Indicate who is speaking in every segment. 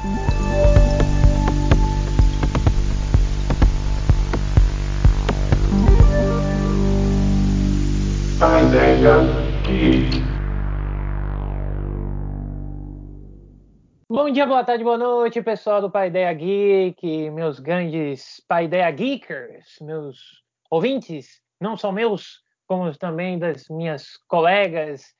Speaker 1: Bom dia, boa tarde, boa noite, pessoal do Paideia Geek, meus grandes Paideia Geekers, meus ouvintes, não só meus, como também das minhas colegas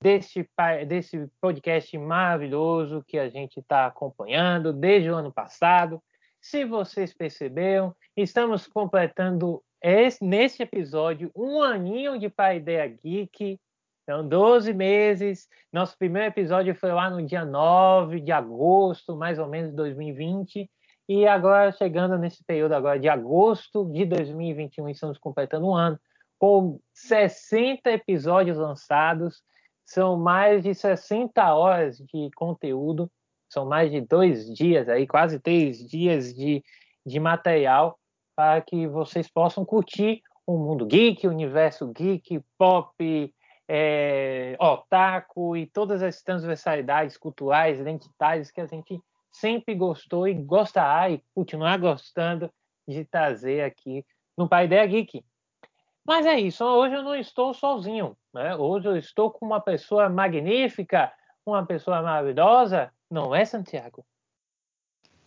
Speaker 1: desse, desse podcast maravilhoso que a gente está acompanhando desde o ano passado. Se vocês perceberam, estamos completando esse, neste episódio um aninho de Paideia Geek, então 12 meses. Nosso primeiro episódio foi lá no dia 9 de agosto, mais ou menos, de 2020. E agora, chegando nesse período agora de agosto de 2021, estamos completando um ano com 60 episódios lançados, são mais de 60 horas de conteúdo, são mais de dois dias aí, quase três dias de, de material para que vocês possam curtir o mundo geek, o universo geek, pop, é, otaku e todas as transversalidades culturais, identitárias que a gente sempre gostou e gostará e continuar gostando de trazer aqui no Paideia Geek. Mas é isso, hoje eu não estou sozinho. Né? Hoje eu estou com uma pessoa magnífica, uma pessoa maravilhosa, não é, Santiago?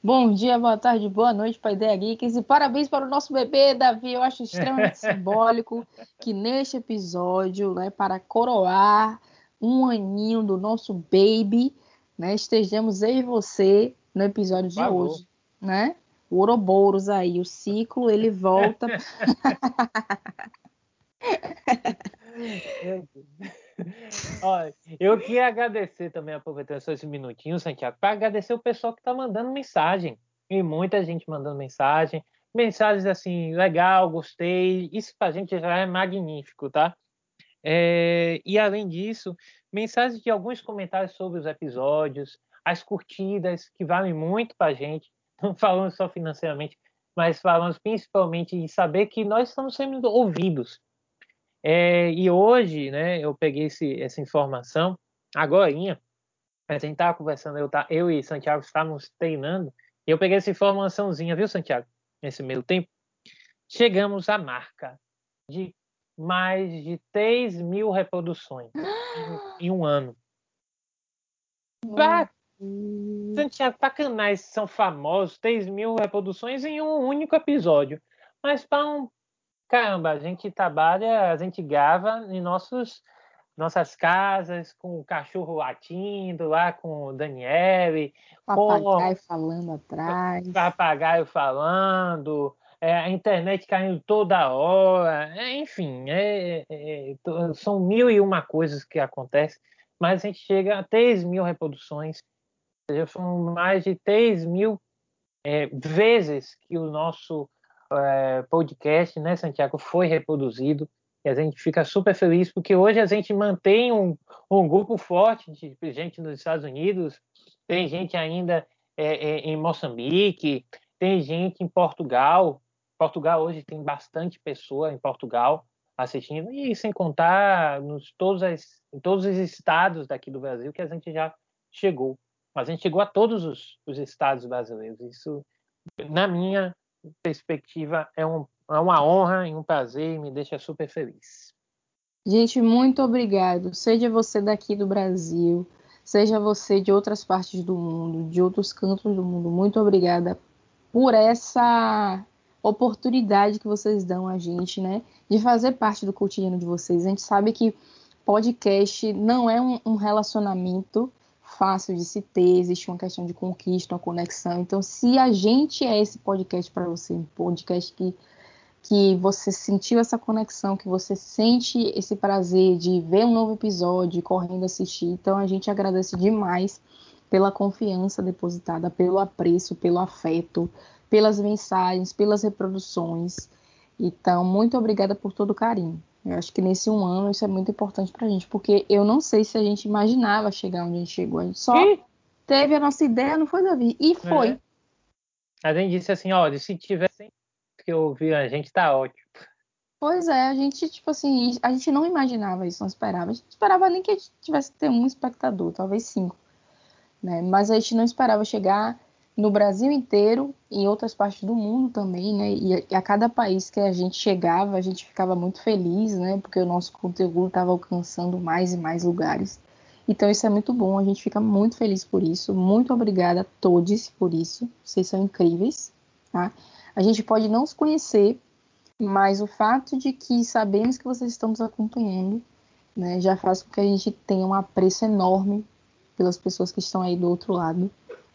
Speaker 2: Bom dia, boa tarde, boa noite para a Ideia Geeks e parabéns para o nosso bebê, Davi. Eu acho extremamente simbólico que neste episódio, né, para coroar um aninho do nosso baby, né, estejamos eu e você no episódio de hoje, né? O Ouroboros aí, o ciclo, ele volta.
Speaker 1: Olha, eu queria agradecer também, aproveitando só esse minutinho, Santiago, para agradecer o pessoal que está mandando mensagem. E muita gente mandando mensagem. Mensagens assim, legal, gostei. Isso para a gente já é magnífico, tá? É, e além disso, mensagens de alguns comentários sobre os episódios, as curtidas, que valem muito para a gente. Não falando só financeiramente, mas falando principalmente de saber que nós estamos sendo ouvidos é, e hoje, né, eu peguei esse, essa informação, agora, a gente estava conversando, eu, tá, eu e Santiago estávamos treinando, e eu peguei essa informaçãozinha, viu, Santiago? Nesse meio tempo. Chegamos à marca de mais de 3 mil reproduções em, em um ano. Pra, Santiago, para canais que são famosos, 3 mil reproduções em um único episódio. Mas para um caramba, a gente trabalha, a gente grava em nossos nossas casas, com o cachorro latindo lá com o Daniele,
Speaker 2: papagaio com... falando atrás,
Speaker 1: papagaio falando, é, a internet caindo toda hora, é, enfim, é, é, são mil e uma coisas que acontecem, mas a gente chega a 3 mil reproduções, são mais de 3 mil é, vezes que o nosso é, podcast, né, Santiago, foi reproduzido. E a gente fica super feliz porque hoje a gente mantém um, um grupo forte de gente nos Estados Unidos, tem gente ainda é, é, em Moçambique, tem gente em Portugal. Portugal hoje tem bastante pessoa em Portugal assistindo, e sem contar nos, todos as, em todos os estados daqui do Brasil que a gente já chegou. Mas a gente chegou a todos os, os estados brasileiros. Isso, na minha perspectiva, é, um, é uma honra e um prazer e me deixa super feliz.
Speaker 2: Gente, muito obrigado. Seja você daqui do Brasil, seja você de outras partes do mundo, de outros cantos do mundo, muito obrigada por essa oportunidade que vocês dão a gente, né, de fazer parte do cotidiano de vocês. A gente sabe que podcast não é um, um relacionamento fácil de se ter, existe uma questão de conquista, uma conexão. Então, se a gente é esse podcast para você, um podcast que, que você sentiu essa conexão, que você sente esse prazer de ver um novo episódio, correndo assistir, então a gente agradece demais pela confiança depositada, pelo apreço, pelo afeto, pelas mensagens, pelas reproduções. Então, muito obrigada por todo o carinho. Eu acho que nesse um ano isso é muito importante pra gente, porque eu não sei se a gente imaginava chegar onde a gente chegou. A gente só e? teve a nossa ideia, não foi, Davi? E foi. É.
Speaker 1: A gente disse assim, olha, se tivesse que ouvir a gente, tá ótimo.
Speaker 2: Pois é, a gente, tipo assim, a gente não imaginava isso, não esperava. A gente esperava nem que a gente tivesse ter um espectador, talvez cinco. né? Mas a gente não esperava chegar no Brasil inteiro em outras partes do mundo também, né? E a cada país que a gente chegava, a gente ficava muito feliz, né? Porque o nosso conteúdo estava alcançando mais e mais lugares. Então isso é muito bom, a gente fica muito feliz por isso. Muito obrigada a todos por isso. Vocês são incríveis, tá? A gente pode não se conhecer, mas o fato de que sabemos que vocês estão nos acompanhando, né, já faz com que a gente tenha um apreço enorme pelas pessoas que estão aí do outro lado.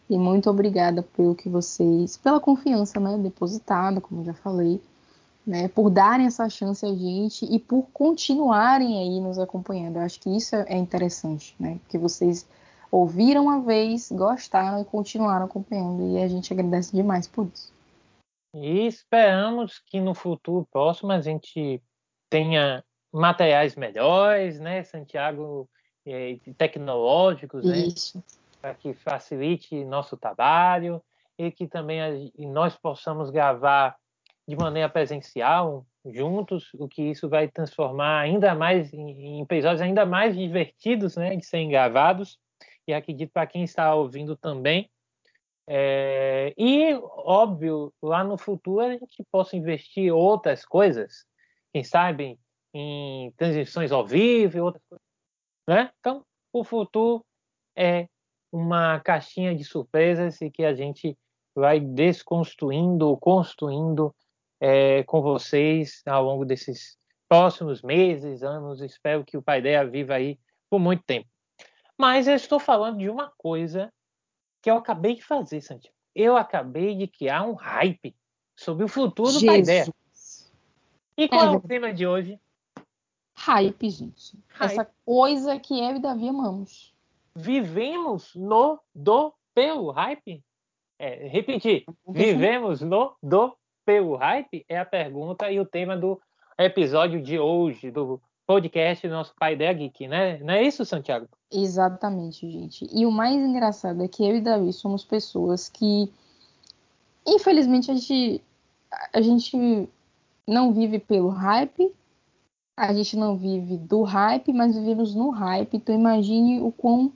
Speaker 2: E muito obrigada pelo que vocês, pela confiança, né, depositada, como eu já falei, né, por darem essa chance a gente e por continuarem aí nos acompanhando. Eu acho que isso é interessante, né, porque vocês ouviram uma vez, gostaram e continuaram acompanhando e a gente agradece demais por isso.
Speaker 1: E esperamos que no futuro próximo a gente tenha materiais melhores, né, Santiago, é, tecnológicos, né, para que facilite nosso trabalho e que também nós possamos gravar de maneira presencial juntos, o que isso vai transformar ainda mais em, em episódios ainda mais divertidos, né, de serem gravados. E acredito para quem está ouvindo também. É, e óbvio, lá no futuro a gente possa investir outras coisas, quem sabe em transmissões ao vivo, outras coisas, né? Então, o futuro é uma caixinha de surpresas e que a gente vai desconstruindo, construindo é, com vocês ao longo desses próximos meses, anos. Espero que o Pai Paideia viva aí por muito tempo. Mas eu estou falando de uma coisa que eu acabei de fazer, Santiago. Eu acabei de criar um hype sobre o futuro do Pai Paideia. E qual é, é o tema de hoje?
Speaker 2: Hype, gente. Hype. Essa coisa que eu e Davi amamos.
Speaker 1: Vivemos no, do, pelo hype? É, repetir. Vivemos no, do, pelo hype? É a pergunta e o tema do episódio de hoje, do podcast do nosso Pai Ideia Geek, né? Não é isso, Santiago?
Speaker 2: Exatamente, gente. E o mais engraçado é que eu e Davi somos pessoas que, infelizmente, a gente, a gente não vive pelo hype, a gente não vive do hype, mas vivemos no hype. Então imagine o quão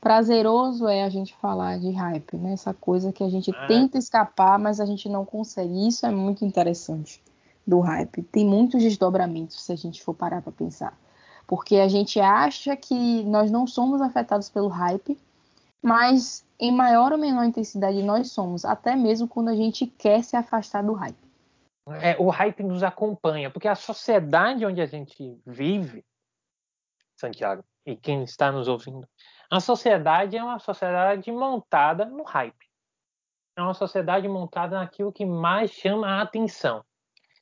Speaker 2: prazeroso é a gente falar de hype, né? Essa coisa que a gente ah. tenta escapar, mas a gente não consegue. Isso é muito interessante do hype. Tem muitos desdobramentos se a gente for parar para pensar. Porque a gente acha que nós não somos afetados pelo hype, mas em maior ou menor intensidade nós somos, até mesmo quando a gente quer se afastar do hype
Speaker 1: é, o hype nos acompanha, porque a sociedade onde a gente vive, Santiago, e quem está nos ouvindo, a sociedade é uma sociedade montada no hype. É uma sociedade montada naquilo que mais chama a atenção.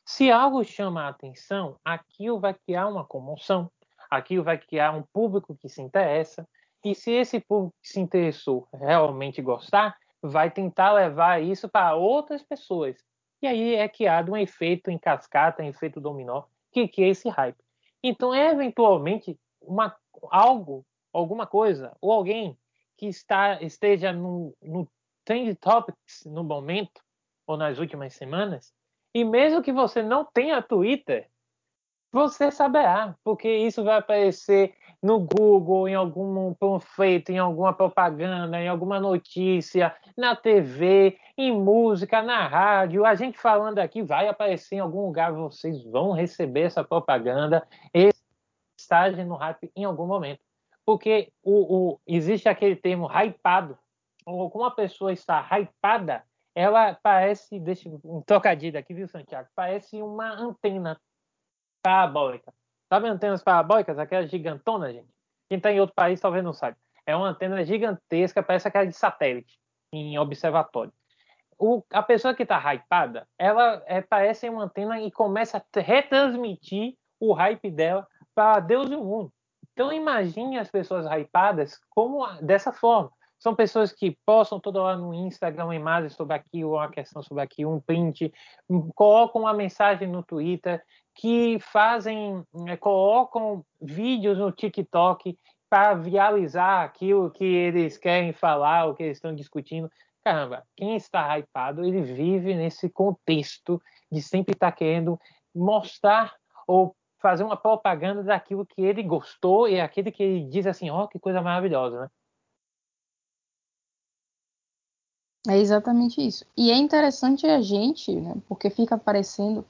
Speaker 1: Se algo chama a atenção, aquilo vai criar uma comoção, aquilo vai criar um público que se interessa, e se esse público que se interessou realmente gostar, vai tentar levar isso para outras pessoas e aí é criado um efeito em cascata, um efeito dominó, que, é esse hype. Então, eventualmente, uma, algo, alguma coisa, ou alguém que está, esteja no, no Trend Topics no momento, ou nas últimas semanas, e mesmo que você não tenha Twitter, você saberá, porque isso vai aparecer no Google, em algum panfleto, em alguma propaganda, em alguma notícia, na TV, em música, na rádio. A gente falando aqui vai aparecer em algum lugar, vocês vão receber essa propaganda, estágio no hype em algum momento. Porque o, o, existe aquele termo hypado, ou como a pessoa está hypada, ela parece, deixa um trocadilho aqui, viu, Santiago? Parece uma antena parabólica. Sabe antenas parabólicas? Aquelas gigantonas, gente? Quem está em outro país talvez não saiba. É uma antena gigantesca, parece aquela de satélite, em observatório. O, a pessoa que está hypada, ela é, parece uma antena e começa a retransmitir o hype dela para Deus e o mundo. Então imagine as pessoas hypadas como dessa forma. São pessoas que postam toda hora no Instagram imagens sobre aquilo, uma questão sobre aquilo, um print, colocam uma mensagem no Twitter, que fazem, né, colocam vídeos no TikTok para viralizar aquilo que eles querem falar, o que eles estão discutindo. Caramba, quem está hypado, ele vive nesse contexto de sempre estar tá querendo mostrar ou fazer uma propaganda daquilo que ele gostou e aquele que ele diz assim, ó, oh, que coisa maravilhosa, né?
Speaker 2: É exatamente isso. E é interessante a gente, né, porque fica parecendo,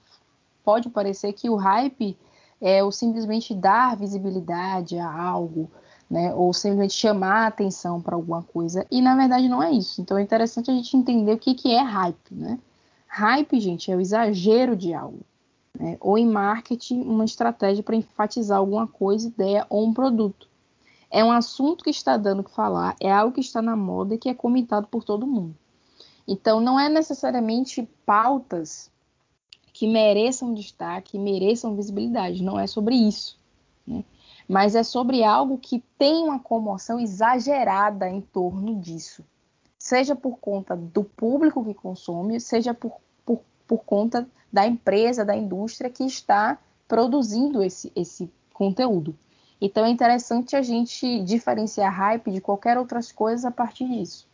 Speaker 2: pode parecer que o hype é o simplesmente dar visibilidade a algo, né, ou simplesmente chamar atenção para alguma coisa, e na verdade não é isso. Então é interessante a gente entender o que, que é hype, né? Hype, gente, é o exagero de algo. Né? Ou em marketing, uma estratégia para enfatizar alguma coisa, ideia ou um produto. É um assunto que está dando o que falar, é algo que está na moda e que é comentado por todo mundo. Então, não é necessariamente pautas que mereçam destaque, mereçam visibilidade, não é sobre isso. Né? Mas é sobre algo que tem uma comoção exagerada em torno disso. Seja por conta do público que consome, seja por, por, conta da empresa, da indústria que está produzindo esse, esse conteúdo. Então é interessante a gente diferenciar hype de qualquer outras coisas a partir disso.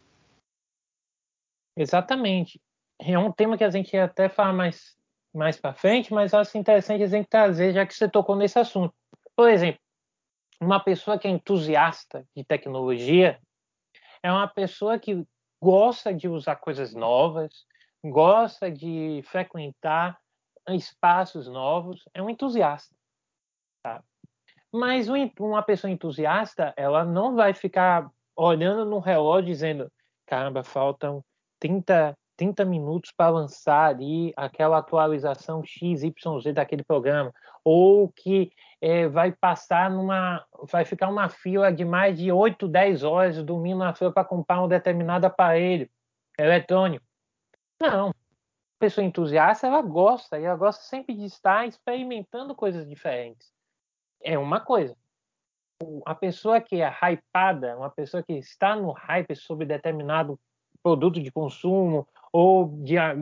Speaker 1: Exatamente. É um tema que a gente ia até falar mais, mais para frente, mas acho interessante a gente trazer, já que você tocou nesse assunto. Por exemplo, uma pessoa que é entusiasta de tecnologia é uma pessoa que gosta de usar coisas novas, gosta de frequentar espaços novos, é um entusiasta. Tá? Mas uma pessoa entusiasta, ela não vai ficar olhando no relógio dizendo: caramba, faltam 30, 30 minutos para lançar ali aquela atualização XYZ daquele programa, ou que é, vai passar numa. vai ficar uma fila de mais de 8, 10 horas dormindo na fila para comprar um determinado aparelho eletrônico. Não. A pessoa entusiasta, ela gosta, e ela gosta sempre de estar experimentando coisas diferentes. É uma coisa. A pessoa que é hypada, uma pessoa que está no hype sobre determinado produto de consumo ou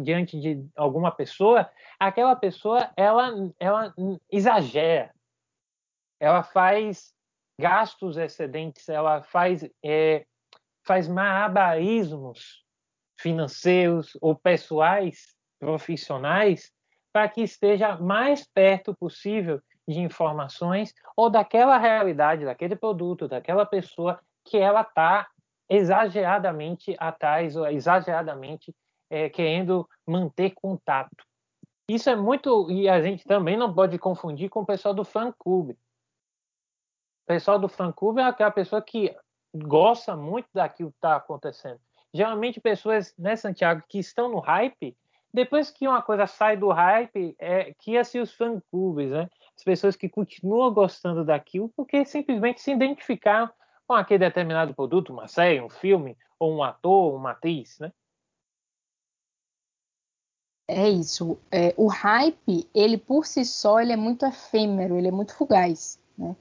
Speaker 1: diante de alguma pessoa, aquela pessoa ela, ela exagera, ela faz gastos excedentes, ela faz, é, faz malabarismos financeiros ou pessoais, profissionais, para que esteja mais perto possível de informações ou daquela realidade, daquele produto, daquela pessoa que ela está exageradamente atrás ou exageradamente é, querendo manter contato. Isso é muito e a gente também não pode confundir com o pessoal do fã clube. O pessoal do fã clube é aquela pessoa que gosta muito daquilo que está acontecendo. Geralmente pessoas, né, Santiago, que estão no hype, depois que uma coisa sai do hype, é que assim os fã clubes, né? As pessoas que continuam gostando daquilo porque simplesmente se identificaram com aquele determinado produto, uma série, um filme, ou um ator, uma atriz, né?
Speaker 2: É isso. É, o hype, ele por si só, ele é muito efêmero, ele é muito fugaz. Né?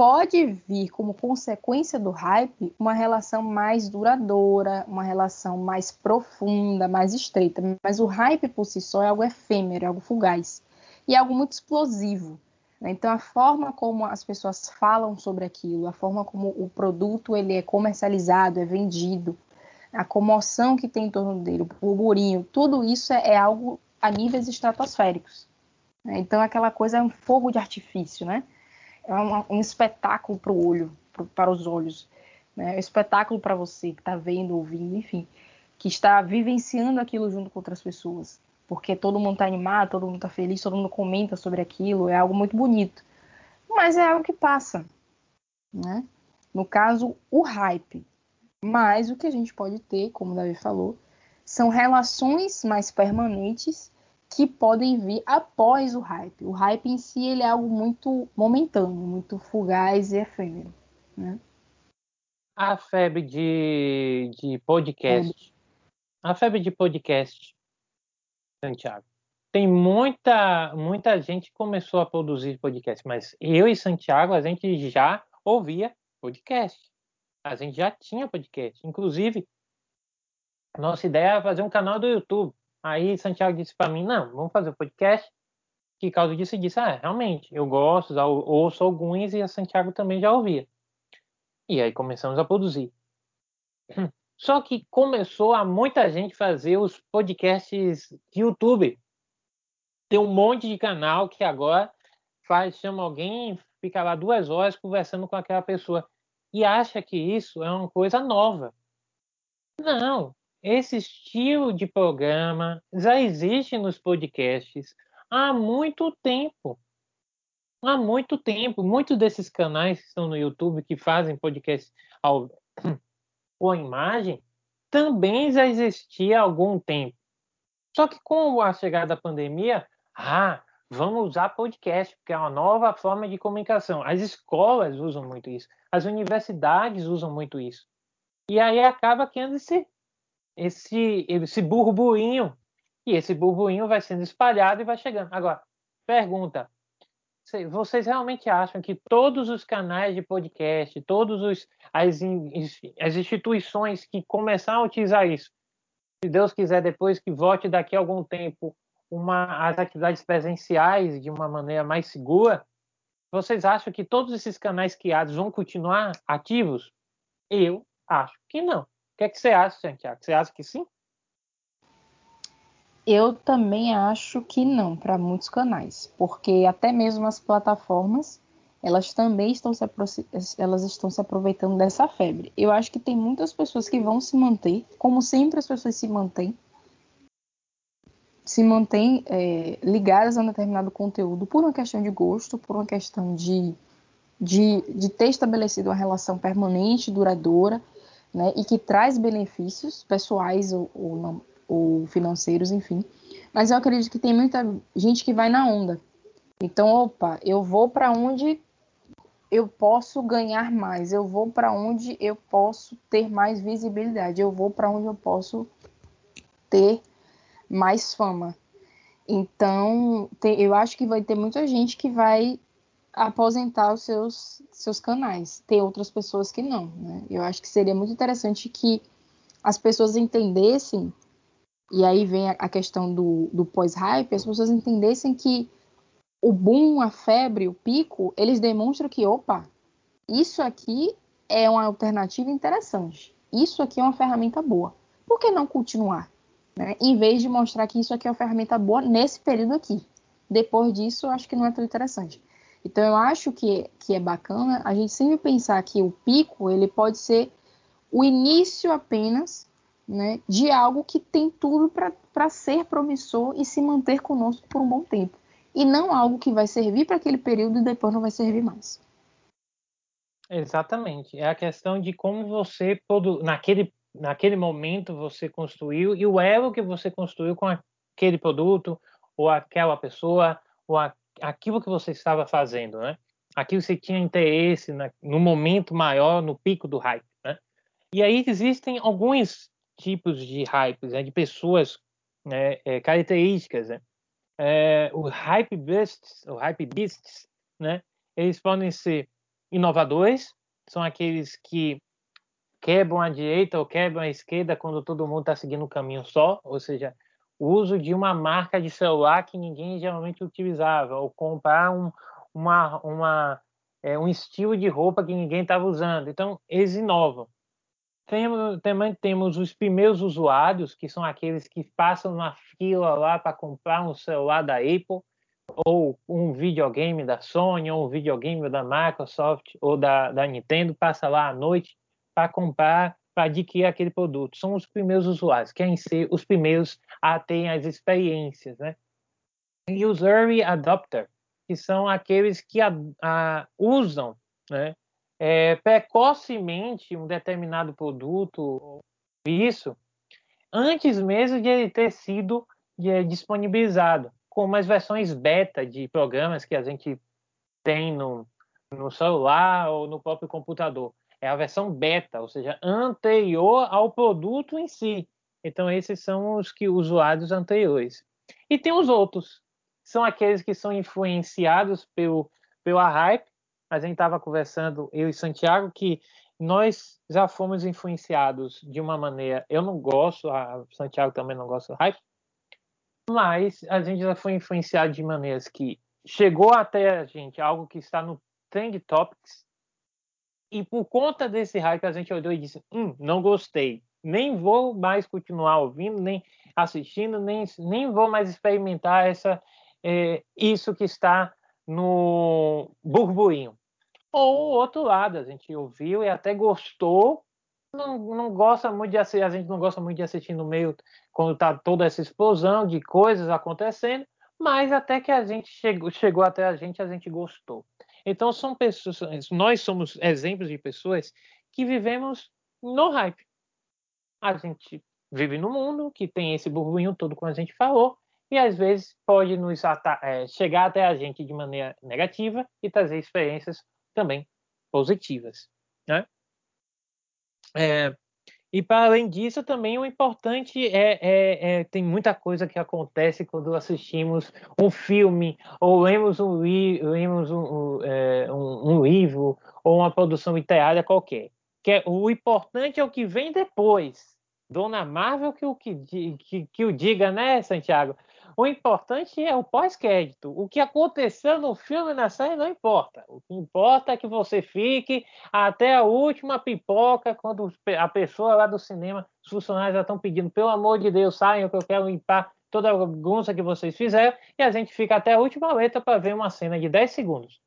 Speaker 2: Pode vir como consequência do hype uma relação mais duradoura, uma relação mais profunda, mais estreita. Mas o hype por si só é algo efêmero, é algo fugaz. E é algo muito explosivo. Né? Então, a forma como as pessoas falam sobre aquilo, a forma como o produto ele é comercializado, é vendido, a comoção que tem em torno dele, o burburinho, tudo isso é, é algo a níveis estratosféricos. Né? Então, aquela coisa é um fogo de artifício, né? É um, espetáculo para o olho, pro, para os olhos. Né? É um espetáculo para você que está vendo, ouvindo, enfim, que está vivenciando aquilo junto com outras pessoas porque todo mundo está animado, todo mundo está feliz, todo mundo comenta sobre aquilo, é algo muito bonito. Mas é algo que passa, né? No caso, o hype. Mas o que a gente pode ter, como o Davi falou, são relações mais permanentes que podem vir após o hype. O hype em si ele é algo muito momentâneo, muito fugaz e efêmero. Né?
Speaker 1: A febre de, de podcast. A febre de podcast Santiago. Tem muita, muita gente que começou a produzir podcast, mas eu e Santiago, a gente já ouvia podcast. A gente já tinha podcast. Inclusive, nossa ideia era fazer um canal do YouTube. Aí Santiago disse para mim, não, vamos fazer o podcast. Que causa disso disse, ah, realmente, eu gosto, ouço alguns e a Santiago também já ouvia. E aí começamos a produzir. Só que começou a muita gente fazer os podcasts de YouTube. Tem um monte de canal que agora faz, chama alguém, fica lá duas horas conversando com aquela pessoa e acha que isso é uma coisa nova. Não, esse estilo de programa já existe nos podcasts há muito tempo. Há muito tempo. Muitos desses canais que estão no YouTube que fazem podcast ao, com imagem também já existia há algum tempo. Só que com a chegada da pandemia, ah, vamos usar podcast, porque é uma nova forma de comunicação. As escolas usam muito isso, as universidades usam muito isso. E aí acaba criando esse, esse, esse burburinho, e esse burburinho vai sendo espalhado e vai chegando. Agora, pergunta, vocês realmente acham que todos os canais de podcast, todas as, as instituições que começaram a utilizar isso, se Deus quiser, depois que volte daqui a algum tempo uma, as atividades presenciais de uma maneira mais segura, vocês acham que todos esses canais criados vão continuar ativos? Eu acho que não. Que, é que você acha, Santiago? Você acha que sim?
Speaker 2: Eu também acho que não, para muitos canais, porque até mesmo as plataformas, elas também estão se, elas estão se aproveitando dessa febre. Eu acho que tem muitas pessoas que vão se manter, como sempre as pessoas se mantêm, se mantêm é, ligadas a um determinado conteúdo por uma questão de gosto, por uma questão de, de, de ter estabelecido uma relação permanente, duradoura, né, e que traz benefícios pessoais ou, ou, ou financeiros, enfim. Mas eu acredito que tem muita gente que vai na onda. Então, opa, eu vou para onde eu posso ganhar mais, eu vou para onde eu posso ter mais visibilidade, eu vou para onde eu posso ter mais fama. Então, tem, eu acho que vai ter muita gente que vai aposentar os seus, seus canais. Tem outras pessoas que não. Né? Eu acho que seria muito interessante que as pessoas entendessem, e aí vem a, questão do, do pós-hype, as pessoas entendessem que o boom, a febre, o pico, eles demonstram que, opa, isso aqui é uma alternativa interessante. Isso aqui é uma ferramenta boa. Por que não continuar? né? em vez de mostrar que isso aqui é uma ferramenta boa nesse período aqui. Depois disso, eu acho que não é tão interessante. Então, eu acho que, que é bacana a gente sempre pensar que o pico ele pode ser o início apenas né, de algo que tem tudo para ser promissor e se manter conosco por um bom tempo. E não algo que vai servir para aquele período e depois não vai servir mais.
Speaker 1: Exatamente. É a questão de como você, naquele naquele momento você construiu e o elo que você construiu com aquele produto ou aquela pessoa ou a, aquilo que você estava fazendo, né? Aquilo que você tinha interesse no momento maior, no pico do hype, né? E aí existem alguns tipos de hypes, né? de pessoas, né? é, características, né? É, o hype beasts, o hype beasts, né? Eles podem ser inovadores, são aqueles que quebram a direita ou quebram a esquerda quando todo mundo está seguindo um caminho só, ou seja, o uso de uma marca de celular que ninguém geralmente utilizava, ou comprar um, uma, uma, é, um estilo de roupa que ninguém estava usando. Então, eles inovam. Temos, também temos os primeiros usuários, que são aqueles que passam na fila lá para comprar um celular da Apple, ou um videogame da Sony, ou um videogame da Microsoft, ou da, da Nintendo, passa lá à noite para comprar, para adquirir aquele produto. São os primeiros usuários, querem ser os primeiros a terem as experiências, né? E os early adopter, que são aqueles que a, a, usam, né? É, precocemente um determinado produto, isso, antes mesmo de ele ter sido de, disponibilizado, como as versões beta de programas que a gente tem no, no celular ou no próprio computador é a versão beta, ou seja, anterior ao produto em si. Então, esses são os que usuários anteriores. E tem os outros, são aqueles que são influenciados pelo, pela hype. A gente estava conversando, eu e Santiago, que nós já fomos influenciados de uma maneira. Eu não gosto, a Santiago também não gosta do hype, mas a gente já foi influenciado de maneiras que chegou até a gente algo que está no Trend Topics, e por conta desse hype, a gente olhou e disse: hum, não gostei. Nem vou mais continuar ouvindo, nem assistindo, nem, nem vou mais experimentar essa, é, isso que está no burburinho. Ou o outro lado, a gente ouviu e até gostou, não, não gosta muito de assistir, a gente não gosta muito de assistir no meio quando tá toda essa explosão de coisas acontecendo, mas até que a gente chegou, chegou até a gente, a gente gostou. Então são pessoas, nós somos exemplos de pessoas que vivemos no hype. A gente vive no mundo que tem esse burburinho todo, como a gente falou, e às vezes pode nos é, chegar até a gente de maneira negativa e trazer experiências também positivas. Né? É, e para além disso, também o importante é, é, é, tem muita coisa que acontece quando assistimos um filme ou lemos um, lemos um, é, um, um livro ou uma produção literária qualquer. Que é, o importante é o que vem depois. Dona Marvel que o que, que, que o diga, né, Santiago? O importante é o pós-crédito. O que aconteceu no filme na série não importa. O que importa é que você fique até a última pipoca, quando a pessoa lá do cinema, os funcionários já estão pedindo, pelo amor de Deus, saiam que eu quero limpar toda a bagunça que vocês fizeram, e a gente fica até a última letra para ver uma cena de 10 segundos.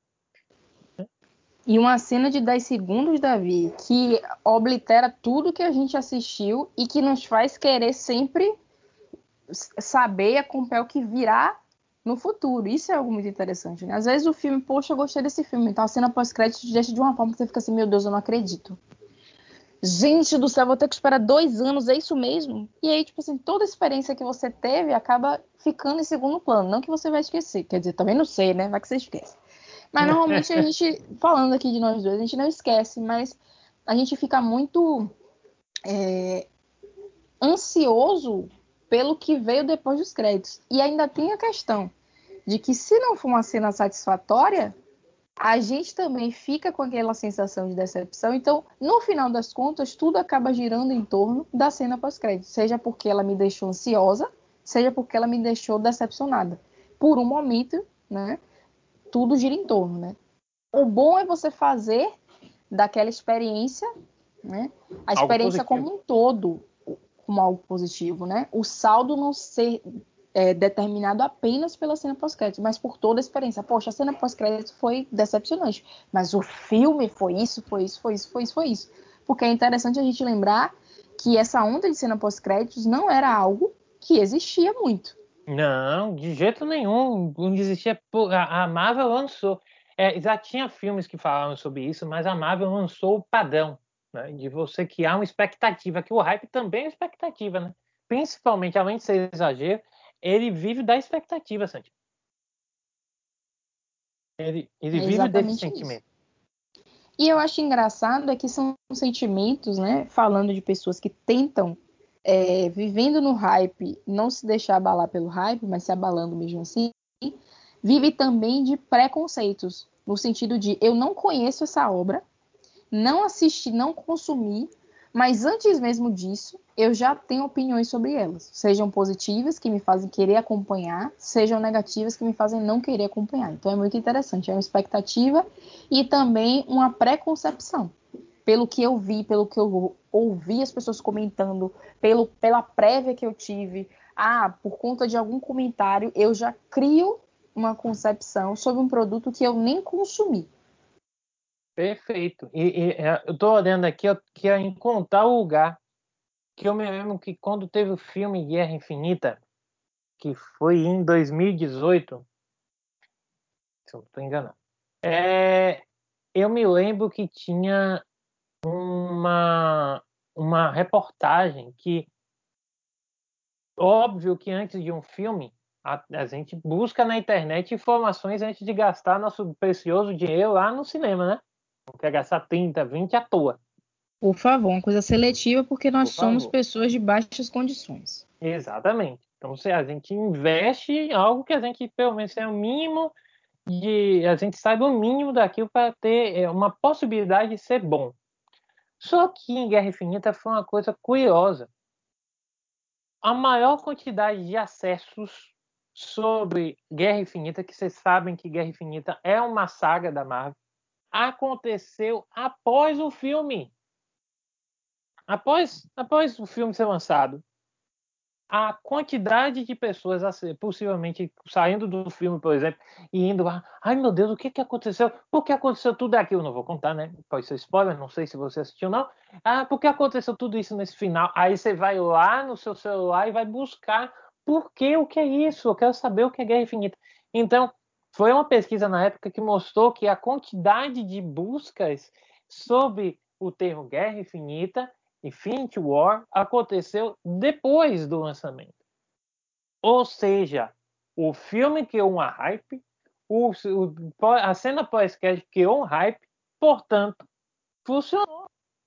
Speaker 2: E uma cena de 10 segundos, Davi, que oblitera tudo que a gente assistiu e que nos faz querer sempre saber acompanhar o que virá no futuro. Isso é algo muito interessante, né? Às vezes o filme, poxa, eu gostei desse filme, então a cena pós-crédito te deixa de uma forma que você fica assim, meu Deus, eu não acredito. Gente do céu, vou ter que esperar dois anos, é isso mesmo? E aí, tipo assim, toda a experiência que você teve acaba ficando em segundo plano. Não que você vai esquecer, quer dizer, também não sei, né? Vai que você esquece. Mas normalmente a gente, falando aqui de nós dois, a gente não esquece, mas a gente fica muito é, ansioso pelo que veio depois dos créditos. E ainda tem a questão de que se não for uma cena satisfatória, a gente também fica com aquela sensação de decepção. Então, no final das contas, tudo acaba girando em torno da cena pós-crédito, seja porque ela me deixou ansiosa, seja porque ela me deixou decepcionada. Por um momento, né? tudo gira em torno, né? O bom é você fazer daquela experiência, né? A experiência como um todo, como algo positivo, né? O saldo não ser é, determinado apenas pela cena pós-crédito, mas por toda a experiência. Poxa, a cena pós-crédito foi decepcionante, mas o filme foi isso, foi isso, foi isso, foi isso, foi isso. Porque é interessante a gente lembrar que essa onda de cena pós-créditos não era algo que existia muito.
Speaker 1: Não, de jeito nenhum. Não existia. A Marvel lançou. É, já tinha filmes que falavam sobre isso, mas a Marvel lançou o padrão né, de você criar uma expectativa, que o hype também é expectativa, né? Principalmente, além de ser exagero, ele vive da expectativa, Santi. Ele, ele é vive desse sentimento.
Speaker 2: E eu acho engraçado é que são sentimentos, né? Falando de pessoas que tentam é, vivendo no hype, não se deixar abalar pelo hype, mas se abalando mesmo assim, vive também de preconceitos, no sentido de eu não conheço essa obra, não assisti, não consumi, mas antes mesmo disso, eu já tenho opiniões sobre elas, sejam positivas, que me fazem querer acompanhar, sejam negativas, que me fazem não querer acompanhar. Então é muito interessante, é uma expectativa e também uma preconcepção pelo que eu vi, pelo que eu ouvi as pessoas comentando, pelo, pela prévia que eu tive, ah, por conta de algum comentário, eu já crio uma concepção sobre um produto que eu nem consumi.
Speaker 1: Perfeito. E, e é, eu estou olhando aqui eu, que é encontrar o lugar que eu me lembro que quando teve o filme Guerra Infinita, que foi em 2018, se eu não estou enganado, é, eu me lembro que tinha uma, uma reportagem que, óbvio que antes de um filme, a, a, gente busca na internet informações antes de gastar nosso precioso dinheiro lá no cinema, né? Não quer gastar 30, 20 à toa.
Speaker 2: Por favor, uma coisa seletiva, porque nós Por somos pessoas de baixas condições.
Speaker 1: Exatamente. Então, se a gente investe em algo que a gente, pelo menos, é o mínimo de. A gente saiba o mínimo daquilo para ter é, uma possibilidade de ser bom. Só que em Guerra Infinita foi uma coisa curiosa. A maior quantidade de acessos sobre Guerra Infinita, que vocês sabem que Guerra Infinita é uma saga da Marvel, aconteceu após o filme. Após, após o filme ser lançado. a quantidade de pessoas possivelmente saindo do filme, por exemplo, e indo lá, ai meu Deus, o que que aconteceu? Por que aconteceu tudo aquilo? Não vou contar, né? Pode ser spoiler, não sei se você assistiu não. Ah, por que aconteceu tudo isso nesse final? Aí você vai lá no seu celular e vai buscar por que o que é isso? Eu quero saber o que é Guerra Infinita. Então, foi uma pesquisa na época que mostrou que a quantidade de buscas sobre o termo Guerra Infinita Infinity War aconteceu depois do lançamento. Ou seja, o filme criou uma hype, o, o, a cena pós-crédito criou um hype, portanto, funcionou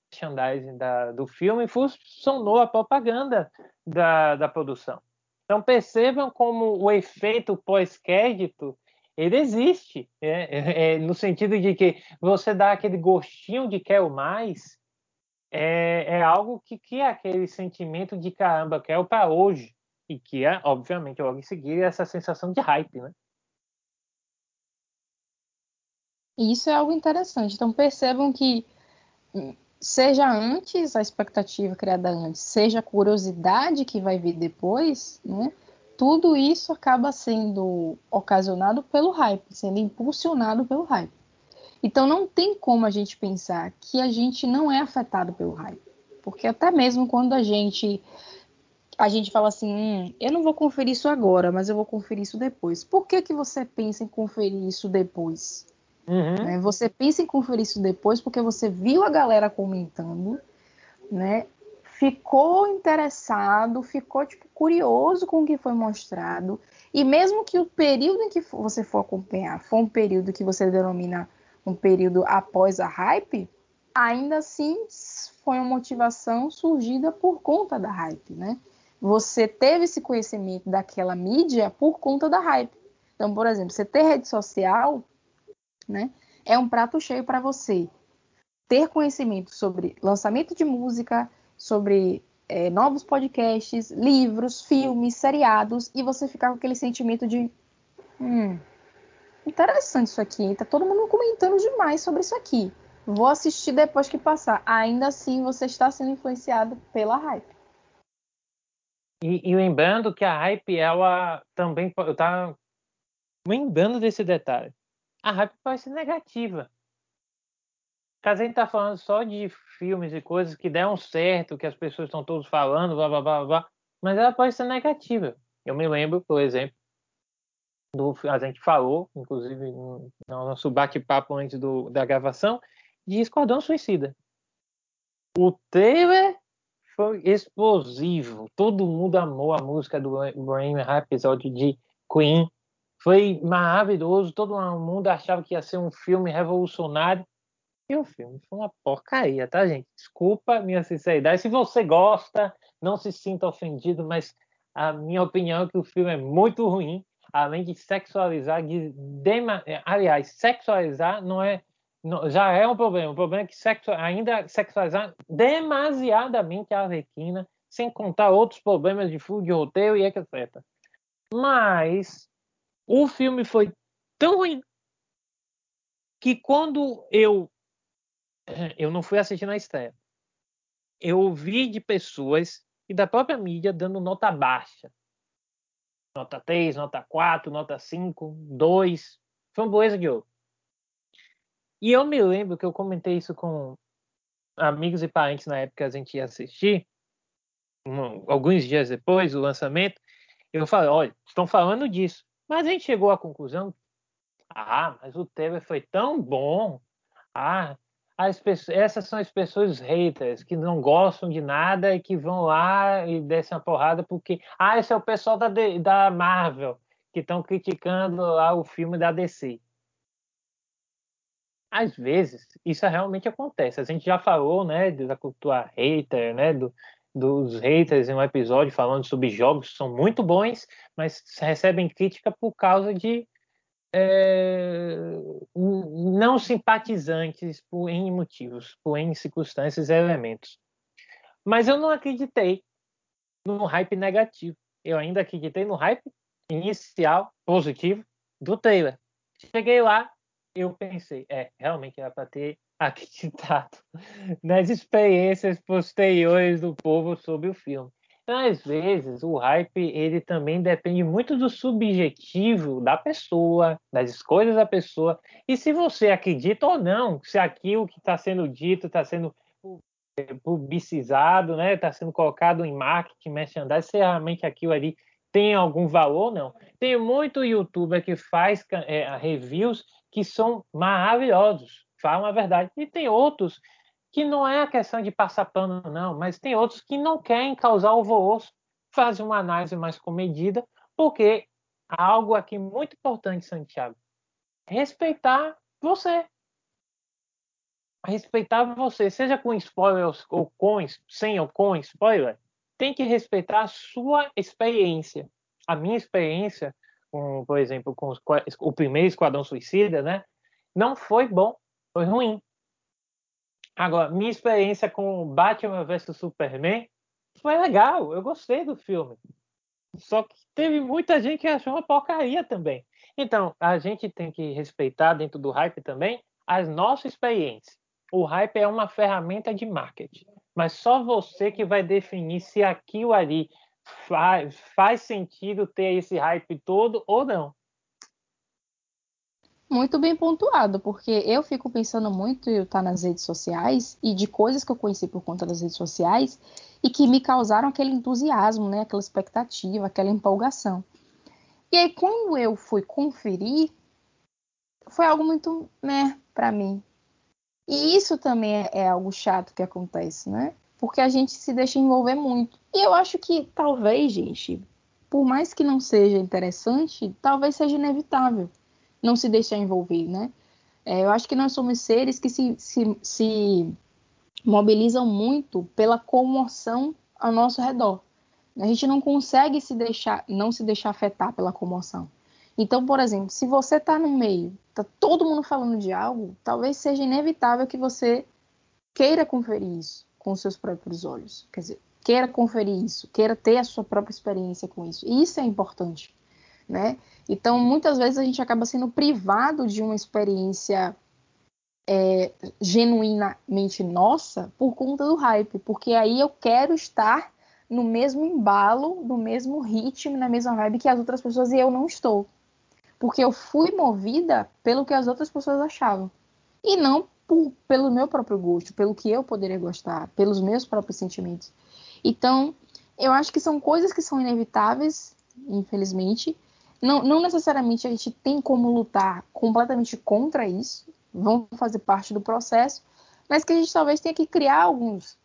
Speaker 1: merchandising da, do filme, funcionou a propaganda da, da produção. Então percebam como o efeito pós-crédito ele existe, é, é, é, no sentido de que você dá aquele gostinho de quer o mais, é, é algo que cria aquele sentimento de caramba, que é o para hoje. E que é, obviamente, logo em seguida, essa sensação de hype, né?
Speaker 2: Isso é algo interessante. Então percebam que hum, seja antes a expectativa criada antes, seja a curiosidade que vai vir depois, né? Tudo isso acaba sendo ocasionado pelo hype, sendo impulsionado pelo hype. Então não tem como a gente pensar que a gente não é afetado pelo hype. Porque até mesmo quando a gente a gente fala assim, hum, eu não vou conferir isso agora, mas eu vou conferir isso depois. Por que, que você pensa em conferir isso depois? Uhum. Né? Você pensa em conferir isso depois porque você viu a galera comentando, né? Ficou interessado, ficou tipo, curioso com o que foi mostrado. E mesmo que o período em que você for acompanhar for um período que você denomina um período após a hype, ainda assim foi uma motivação surgida por conta da hype, né? Você teve esse conhecimento daquela mídia por conta da hype. Então, por exemplo, você ter rede social, né, é um prato cheio para você ter conhecimento sobre lançamento de música, sobre é, novos podcasts, livros, filmes, seriados, e você ficar com aquele sentimento de hum, interessante isso aqui, tá todo mundo comentando demais sobre isso aqui. Vou assistir depois que passar. Ainda assim, você está sendo influenciado pela hype.
Speaker 1: E, e lembrando que a hype, ela também. Eu tava lembrando desse detalhe. A hype pode ser negativa. Caso a gente tá falando só de filmes e coisas que deram certo, que as pessoas estão todos falando, blá blá blá blá, mas ela pode ser negativa. Eu me lembro, por exemplo, do, a gente falou, inclusive no nosso bate-papo antes do, da gravação, de Esquadrão Suicida. O trailer foi explosivo. Todo mundo amou a música do Bohemian Rhapsody de Queen. Foi maravilhoso. Todo mundo achava que ia ser um filme revolucionário. E o filme foi uma porcaria, tá, gente? Desculpa minha sinceridade. Se você gosta, não se sinta ofendido, mas a minha opinião é que o filme é muito ruim além de sexualizar, de dema... É, aliás, sexualizar não é não, já é um problema. O problema é que sexu... ainda sexualizar demasiadamente a Arlequina, sem contar outros problemas de fuga de roteiro e etc. Mas o filme foi tão ruim que quando eu eu não fui assistir na estreia, eu ouvi de pessoas e da própria mídia dando nota baixa nota 3, nota 4, nota 5, 2. Framboesa de ouro. E eu me lembro que eu comentei isso com amigos e parentes na época que a gente ia assistir, um, alguns dias depois do lançamento. Eu falei: olha, estão falando disso. Mas a gente chegou à conclusão: ah, mas o trailer foi tão bom. Ah, as pessoas, essas são as pessoas haters que não gostam de nada e que vão lá e descem a porrada porque ah, esse é o pessoal da, da Marvel que estão criticando lá o filme da DC. Às vezes isso realmente acontece. A gente já falou, né, da cultura hater, né, do, dos haters em um episódio falando sobre jogos que são muito bons, mas recebem crítica por causa de é, não simpatizantes por N motivos, por N circunstâncias e elementos. Mas eu não acreditei no hype negativo. Eu ainda acreditei no hype inicial, positivo, do trailer. Cheguei lá, eu pensei, é, realmente era para ter acreditado nas experiências posteriores do povo sobre o filme. Às vezes, o hype ele também depende muito do subjetivo da pessoa, das escolhas da pessoa, e se você acredita ou não, se aquilo que está sendo dito está sendo publicizado, né, está sendo colocado em marketing, merchandising, se realmente aquilo ali tem algum valor, não. Tem muito youtuber que faz é, reviews que são maravilhosos, falam a verdade, e tem outros que não é a questão de passar pano, não, mas tem outros que não querem causar alvoroço, fazem uma análise mais comedida, porque algo aqui muito importante, Santiago, respeitar você. Respeitar você, seja com spoilers ou com, sem ou com spoiler, tem que respeitar a sua experiência. A minha experiência, com, por exemplo, com os, o primeiro Esquadrão Suicida, né, não foi bom, foi ruim. Agora, minha experiência com Batman vs Superman foi legal, eu gostei do filme. Só que teve muita gente que achou uma porcaria também. Então, a gente tem que respeitar dentro do hype também as nossas experiências. O hype é uma ferramenta de marketing, mas só você que vai definir se aquilo ali faz, faz sentido ter esse hype todo ou não.
Speaker 2: Muito bem pontuado, porque eu fico pensando muito em estar nas redes sociais e de coisas que eu conheci por conta das redes sociais e que me causaram aquele entusiasmo, né, aquela expectativa, aquela empolgação. E aí quando eu fui conferir, foi algo muito, né, para mim. E isso também é, é algo chato que acontece, né? Porque a gente se deixa envolver muito. E eu acho que talvez, gente, por mais que não seja interessante, talvez seja inevitável não se deixar envolver, né? É, eu acho que nós somos seres que se, se, se mobilizam muito pela comoção ao nosso redor. A gente não consegue se deixar, não se deixar afetar pela comoção. Então, por exemplo, se você está no meio, está todo mundo falando de algo, talvez seja inevitável que você queira conferir isso com seus próprios olhos. Quer dizer, queira conferir isso, queira ter a sua própria experiência com isso. E isso é importante né? Então, muitas vezes a gente acaba sendo privado de uma experiência é, genuinamente nossa por conta do hype, porque aí eu quero estar no mesmo embalo, no mesmo ritmo, na mesma vibe que as outras pessoas e eu não estou. Porque eu fui movida pelo que as outras pessoas achavam. E não por, pelo meu próprio gosto, pelo que eu poderia gostar, pelos meus próprios sentimentos. Então, eu acho que são coisas que são inevitáveis, infelizmente, não, não necessariamente a gente tem como lutar completamente contra isso, vão fazer parte do processo, mas que a gente talvez tenha que criar alguns,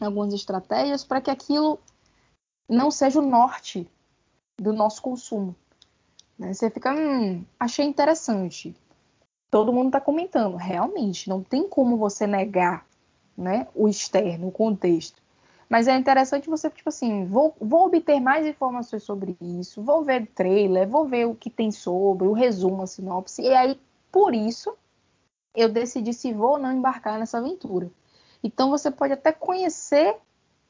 Speaker 2: algumas estratégias para que aquilo não seja o norte do nosso consumo. Né? Você fica, hum, achei interessante. Todo mundo está comentando. Realmente, não tem como você negar né, o externo, o contexto. Mas é interessante você, tipo assim, vou, vou obter mais informações sobre isso, vou ver trailer, vou ver o que tem sobre, o resumo, a sinopse, e aí, por isso, eu decidi se vou ou não embarcar nessa aventura. Então você pode até conhecer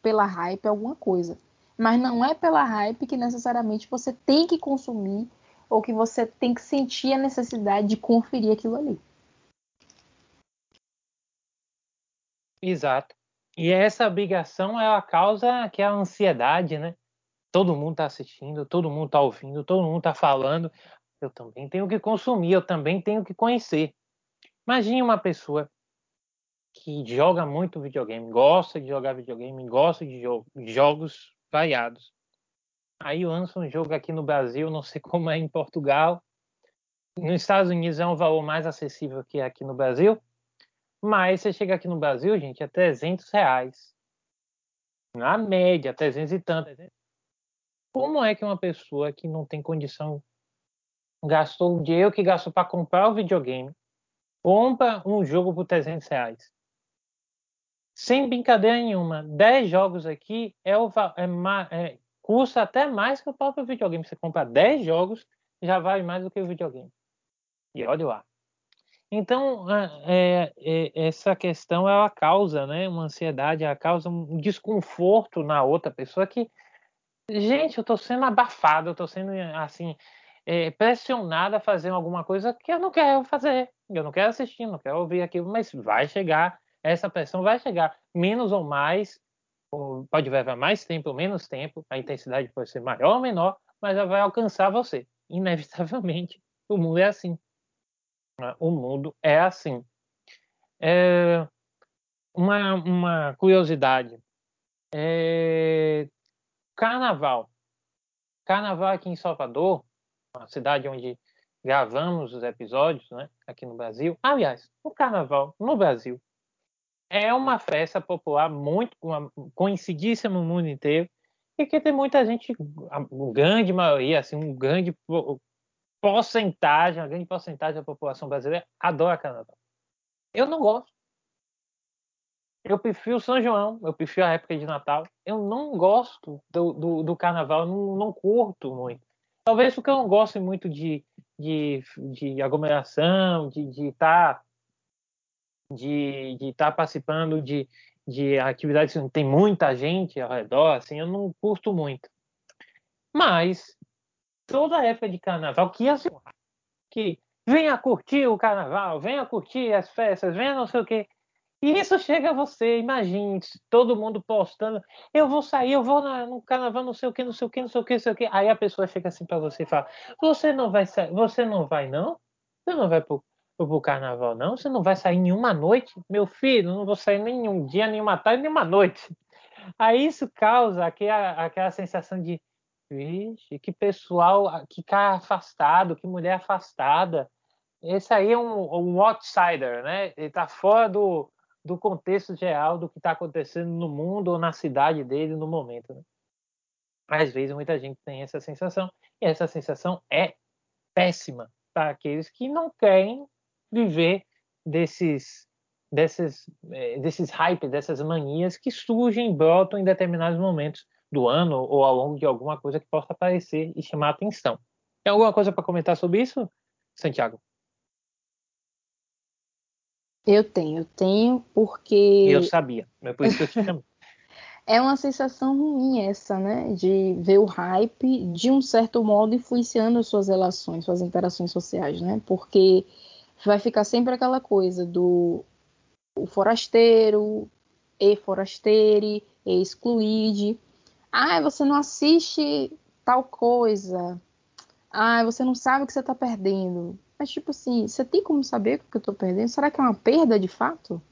Speaker 2: pela hype alguma coisa, mas não é pela hype que necessariamente você tem que consumir ou que você tem que sentir a necessidade de conferir aquilo ali.
Speaker 1: Exato. E essa obrigação é a causa que é a ansiedade, né? Todo mundo está assistindo, todo mundo está ouvindo, todo mundo está falando. Eu também tenho que consumir, eu também tenho que conhecer. Imagine uma pessoa que joga muito videogame, gosta de jogar videogame, gosta de, jo de jogos variados. Aí lança um jogo aqui no Brasil, não sei como é em Portugal. Nos Estados Unidos é um valor mais acessível que aqui no Brasil. Mas você chega aqui no Brasil, gente, é 300 reais. Na média, 300 e tanto. Como é que uma pessoa que não tem condição gastou o dinheiro que gastou para comprar o videogame, compra um jogo por 300 reais? Sem brincadeira nenhuma, 10 jogos aqui é o, é, é, custa até mais que o próprio videogame. Você compra 10 jogos, já vale mais do que o videogame. E olha lá. Então, é, é, essa questão ela causa né, uma ansiedade, ela causa um desconforto na outra pessoa que, gente, eu estou sendo abafado, eu estou sendo assim é, pressionado a fazer alguma coisa que eu não quero fazer, eu não quero assistir, não quero ouvir aquilo, mas vai chegar, essa pressão vai chegar, menos ou mais, pode levar mais tempo ou menos tempo, a intensidade pode ser maior ou menor, mas ela vai alcançar você. Inevitavelmente, o mundo é assim. Né? O mundo é assim. É uma, uma curiosidade. É... Carnaval. Carnaval aqui em Salvador, uma cidade onde gravamos os episódios, né, aqui no Brasil. Aliás, o Carnaval no Brasil é uma festa popular muito conhecidíssima no mundo inteiro e que tem muita gente, a grande maioria, assim, um grande porcentagem, uma grande porcentagem da população brasileira adora Carnaval. Eu não gosto. Eu prefiro São João, eu prefiro a época de Natal. Eu não gosto do, do, do Carnaval, não, não curto muito. Talvez porque eu não gosto muito de, de, de aglomeração, de estar tá, de, de tá participando de, de atividades que tem muita gente ao redor, assim, eu não curto muito. Mas toda a época de carnaval, que assim, que venha curtir o carnaval, venha curtir as festas, venha não sei o quê. E isso chega a você, imagine, todo mundo postando, eu vou sair, eu vou na, no carnaval, não sei o que, não sei o que, não sei o que, não sei o que. Aí a pessoa chega assim para você e fala, você não vai sair, você não vai não? Você não vai pro, pro carnaval não? Você não vai sair nenhuma noite? Meu filho, não vou sair nenhum dia, nenhuma tarde, nenhuma noite. Aí isso causa aquela, aquela sensação de, vixe, que pessoal, que cara afastado, que mulher afastada. Esse aí é um, um outsider, né? Ele tá fora do, do contexto geral do que está acontecendo no mundo ou na cidade dele no momento. Né? Às vezes muita gente tem essa sensação e essa sensação é péssima para aqueles que não querem viver desses desses é, desses hype, dessas manias que surgem, brotam em determinados momentos do ano ou ao longo de alguma coisa que possa aparecer e chamar atenção. Tem alguma coisa para comentar sobre isso, Santiago?
Speaker 2: Eu tenho, eu tenho porque.
Speaker 1: Eu sabia, é por isso que eu te chamei.
Speaker 2: é uma sensação ruim essa, né? De ver o hype, de um certo modo, influenciando as suas relações, suas interações sociais, né? Porque vai ficar sempre aquela coisa do o forasteiro, e forasteire, e excluide. Ah, você não assiste tal coisa. Ah, você não sabe o que você está perdendo. Mas, tipo assim, você tem como saber o que eu tô perdendo? Será que é uma perda de fato?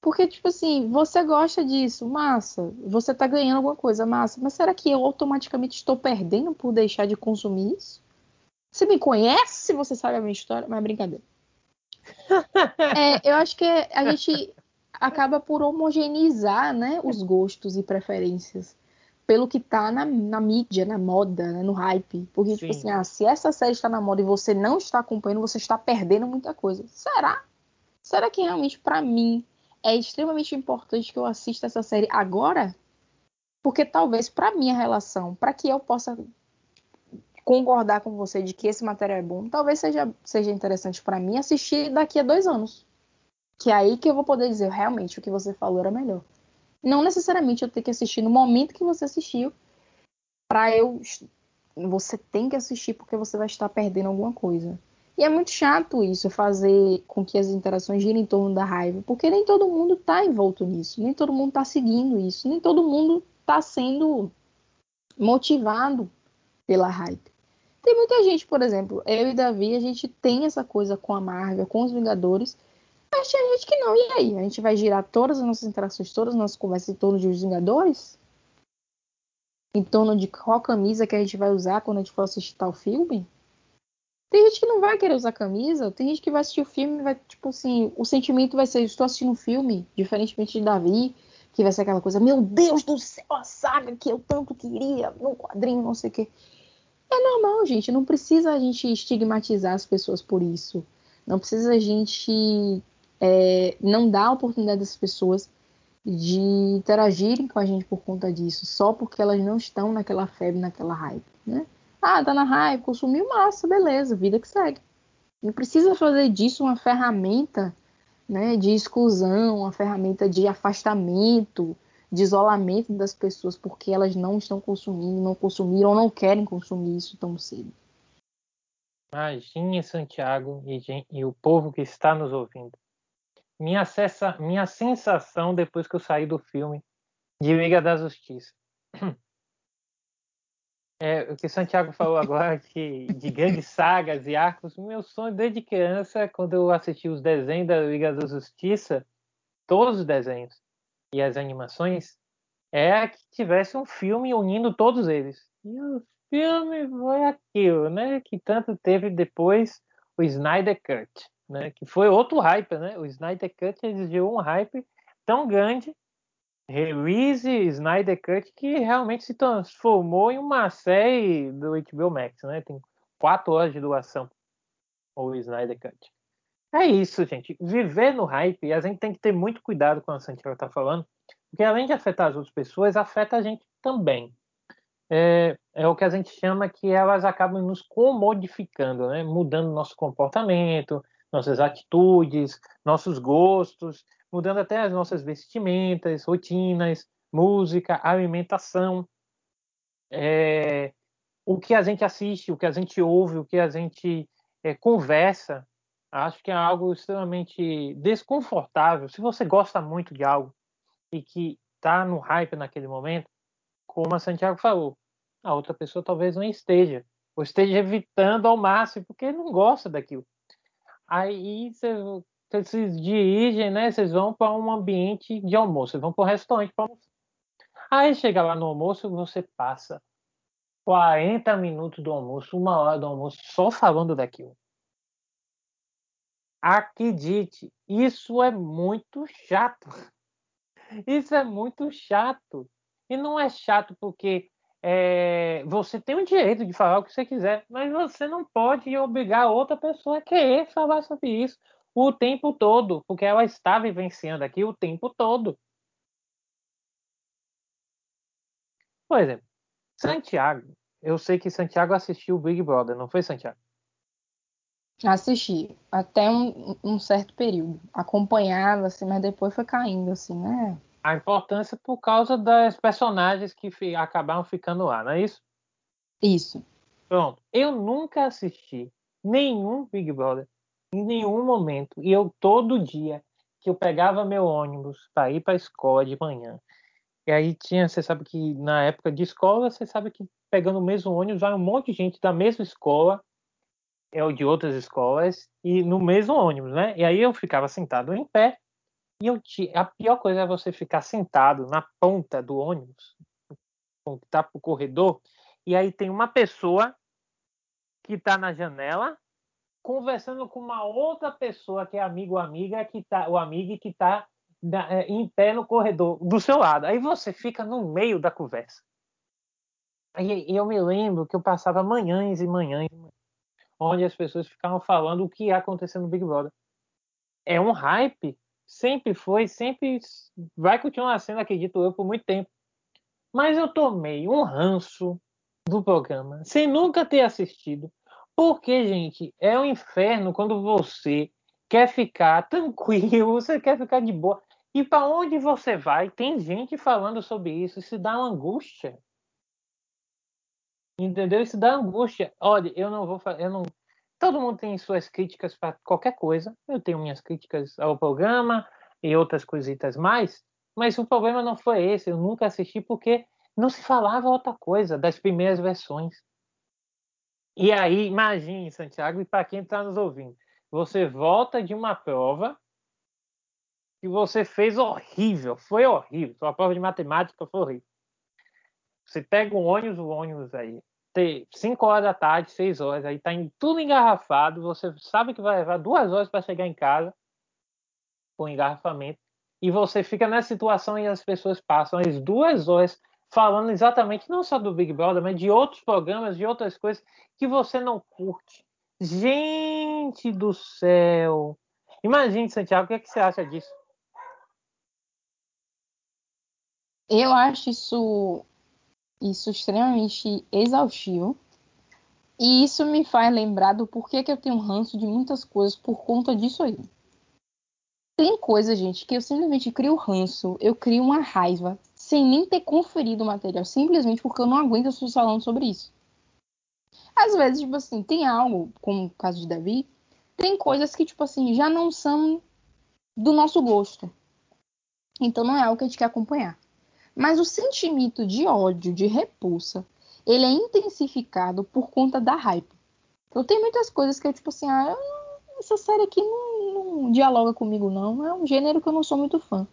Speaker 2: Porque, tipo assim, você gosta disso, massa. Você tá ganhando alguma coisa, massa. Mas será que eu automaticamente estou perdendo por deixar de consumir isso? Você me conhece, você sabe a minha história, mas é brincadeira. é, eu acho que a gente acaba por homogeneizar né, os gostos e preferências pelo que tá na, na mídia, na moda, né, no hype. Porque, tipo Sim. tipo assim, ah, se essa série está na moda e você não está acompanhando, você está perdendo muita coisa. Será? Será que realmente, para mim, é extremamente importante que eu assista essa série agora? Porque talvez, para minha relação, para que eu possa concordar com você de que esse material é bom, talvez seja, seja interessante para mim assistir daqui a dois anos. Que é aí que eu vou poder dizer realmente o que você falou era melhor. Não necessariamente eu ter que assistir no momento que você assistiu, para eu. Você tem que assistir porque você vai estar perdendo alguma coisa. E é muito chato isso, fazer com que as interações girem em torno da raiva, porque nem todo mundo está envolto nisso, nem todo mundo está seguindo isso, nem todo mundo está sendo motivado pela raiva. Tem muita gente, por exemplo, eu e Davi, a gente tem essa coisa com a Marvel, com os Vingadores, mas tinha gente que não. E aí? A gente vai girar todas as nossas interações, todas as nossas conversas em torno de Os Vingadores? Em torno de qual camisa que a gente vai usar quando a gente for assistir tal filme? Tem gente que não vai querer usar camisa, tem gente que vai assistir o filme vai, tipo assim, o sentimento vai ser, estou assistindo um filme, diferentemente de Davi, que vai ser aquela coisa, meu Deus do céu, a saga que eu tanto queria, no quadrinho, não sei o quê. É normal, gente, não precisa a gente estigmatizar as pessoas por isso. Não precisa a gente é, não dá a oportunidade das pessoas de interagirem com a gente por conta disso, só porque elas não estão naquela febre, naquela hype, né? Ah, tá na hype, consumiu massa, beleza, vida que segue. Não precisa fazer disso uma ferramenta né, de exclusão, uma ferramenta de afastamento, de isolamento das pessoas, porque elas não estão consumindo, não consumiram ou não querem consumir isso tão cedo.
Speaker 1: Imagine, Santiago e, e o povo que está nos ouvindo minha, minha sensação depois que eu saí do filme de Liga da Justiça. É, o que Santiago falou agora de, de grandes sagas e arcos, meu sonho desde criança, quando eu assisti os desenhos da Liga da Justiça, todos os desenhos e as animações, é que tivesse um filme unindo todos eles. E o filme foi aquilo, né? Que tanto teve depois o Snyder Cut, né? Que foi outro hype, né? O Snyder Cut exigiu um hype tão grande release Snyder Cut que realmente se transformou em uma série do HBO Max, né? Tem quatro horas de duração o Snyder Cut. É isso, gente. Viver no hype, a gente tem que ter muito cuidado com que Santiago está falando, porque além de afetar as outras pessoas, afeta a gente também. É, é, o que a gente chama que elas acabam nos comodificando, né? mudando nosso comportamento, nossas atitudes, nossos gostos, mudando até as nossas vestimentas, rotinas, música, alimentação, é, o que a gente assiste, o que a gente ouve, o que a gente é, conversa. Acho que é algo extremamente desconfortável. Se você gosta muito de algo e que está no hype naquele momento, como a Santiago falou, a outra pessoa talvez não esteja, ou esteja evitando ao máximo porque não gosta daquilo. Aí você vocês dirigem, né? Vocês vão para um ambiente de almoço, vocês vão para um restaurante para almoçar. Aí chega lá no almoço, você passa 40 minutos do almoço, uma hora do almoço, só falando daquilo. Acredite, isso é muito chato. Isso é muito chato. E não é chato porque é, você tem o direito de falar o que você quiser, mas você não pode obrigar outra pessoa a querer falar sobre isso o tempo todo, porque ela está vivenciando aqui o tempo todo. Por exemplo, Santiago. Eu sei que Santiago assistiu o Big Brother, não foi, Santiago?
Speaker 2: Assisti, até um, um certo período. Acompanhava, assim, mas depois foi caindo, assim, né?
Speaker 1: A importância por causa das personagens que fi, acabaram ficando lá, não é isso?
Speaker 2: Isso.
Speaker 1: Pronto. Eu nunca assisti nenhum Big Brother em nenhum momento. E eu todo dia que eu pegava meu ônibus para ir para a escola de manhã. E aí tinha, você sabe que na época de escola, você sabe que pegando o mesmo ônibus vai um monte de gente da mesma escola, é o de outras escolas, e no mesmo ônibus, né? E aí eu ficava sentado em pé, e eu tinha, a pior coisa é você ficar sentado na ponta do ônibus, que tá pro corredor, e aí tem uma pessoa que está na janela conversando com uma outra pessoa que é amigo ou amiga que tá o amigo que está é, em pé no corredor do seu lado. Aí você fica no meio da conversa. E eu me lembro que eu passava manhãs e manhãs onde as pessoas ficavam falando o que ia acontecer no Big Brother. É um hype, sempre foi, sempre vai continuar sendo, acredito eu, por muito tempo. Mas eu tomei um ranço do programa, sem nunca ter assistido, porque, gente, é um inferno quando você quer ficar tranquilo, você quer ficar de boa. E para onde você vai, tem gente falando sobre isso, isso dá uma angústia. Entendeu? Isso dá angústia. Olha, eu não vou eu não Todo mundo tem suas críticas para qualquer coisa. Eu tenho minhas críticas ao programa e outras coisitas mais, mas o problema não foi esse. Eu nunca assisti porque não se falava outra coisa das primeiras versões. E aí, imagine, Santiago, e para quem está nos ouvindo, você volta de uma prova que você fez horrível, foi horrível. Sua prova de matemática foi horrível. Você pega um ônibus, o ônibus aí, tem 5 horas da tarde, 6 horas, aí tá tudo engarrafado, você sabe que vai levar duas horas para chegar em casa com engarrafamento, e você fica nessa situação e as pessoas passam as duas horas falando exatamente não só do Big Brother, mas de outros programas, de outras coisas que você não curte. Gente do céu! Imagine, Santiago, o que, é que você acha disso?
Speaker 2: Eu acho isso, isso extremamente exaustivo. E isso me faz lembrar do porquê que eu tenho ranço de muitas coisas por conta disso aí. Tem coisa, gente, que eu simplesmente crio ranço, eu crio uma raiva sem nem ter conferido o material, simplesmente porque eu não aguento as pessoas falando sobre isso. Às vezes, tipo assim, tem algo, como o caso de Davi, tem coisas que, tipo assim, já não são do nosso gosto. Então não é algo que a gente quer acompanhar. Mas o sentimento de ódio, de repulsa, ele é intensificado por conta da hype. Eu tenho muitas coisas que eu, tipo assim, ah, eu, essa série aqui não, não dialoga comigo, não. É um gênero que eu não sou muito fã.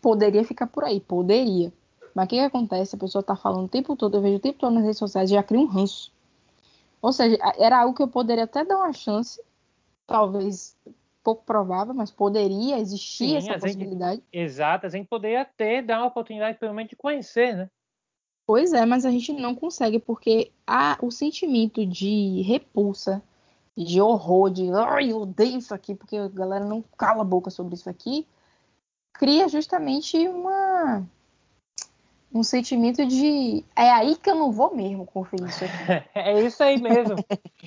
Speaker 2: Poderia ficar por aí, poderia. Mas o que, que acontece? A pessoa tá falando o tempo todo, eu vejo o tempo todo nas redes sociais e já cria um ranço. Ou seja, era algo que eu poderia até dar uma chance, talvez pouco provável, mas poderia existir Sim, essa possibilidade.
Speaker 1: Gente, exato, a gente poderia até dar uma oportunidade, pelo menos, de conhecer, né?
Speaker 2: Pois é, mas a gente não consegue, porque há o sentimento de repulsa, de horror, de ai, eu odeio isso aqui, porque a galera não cala a boca sobre isso aqui, cria justamente uma um sentimento de é aí que eu não vou mesmo conferir isso aqui.
Speaker 1: é isso aí mesmo.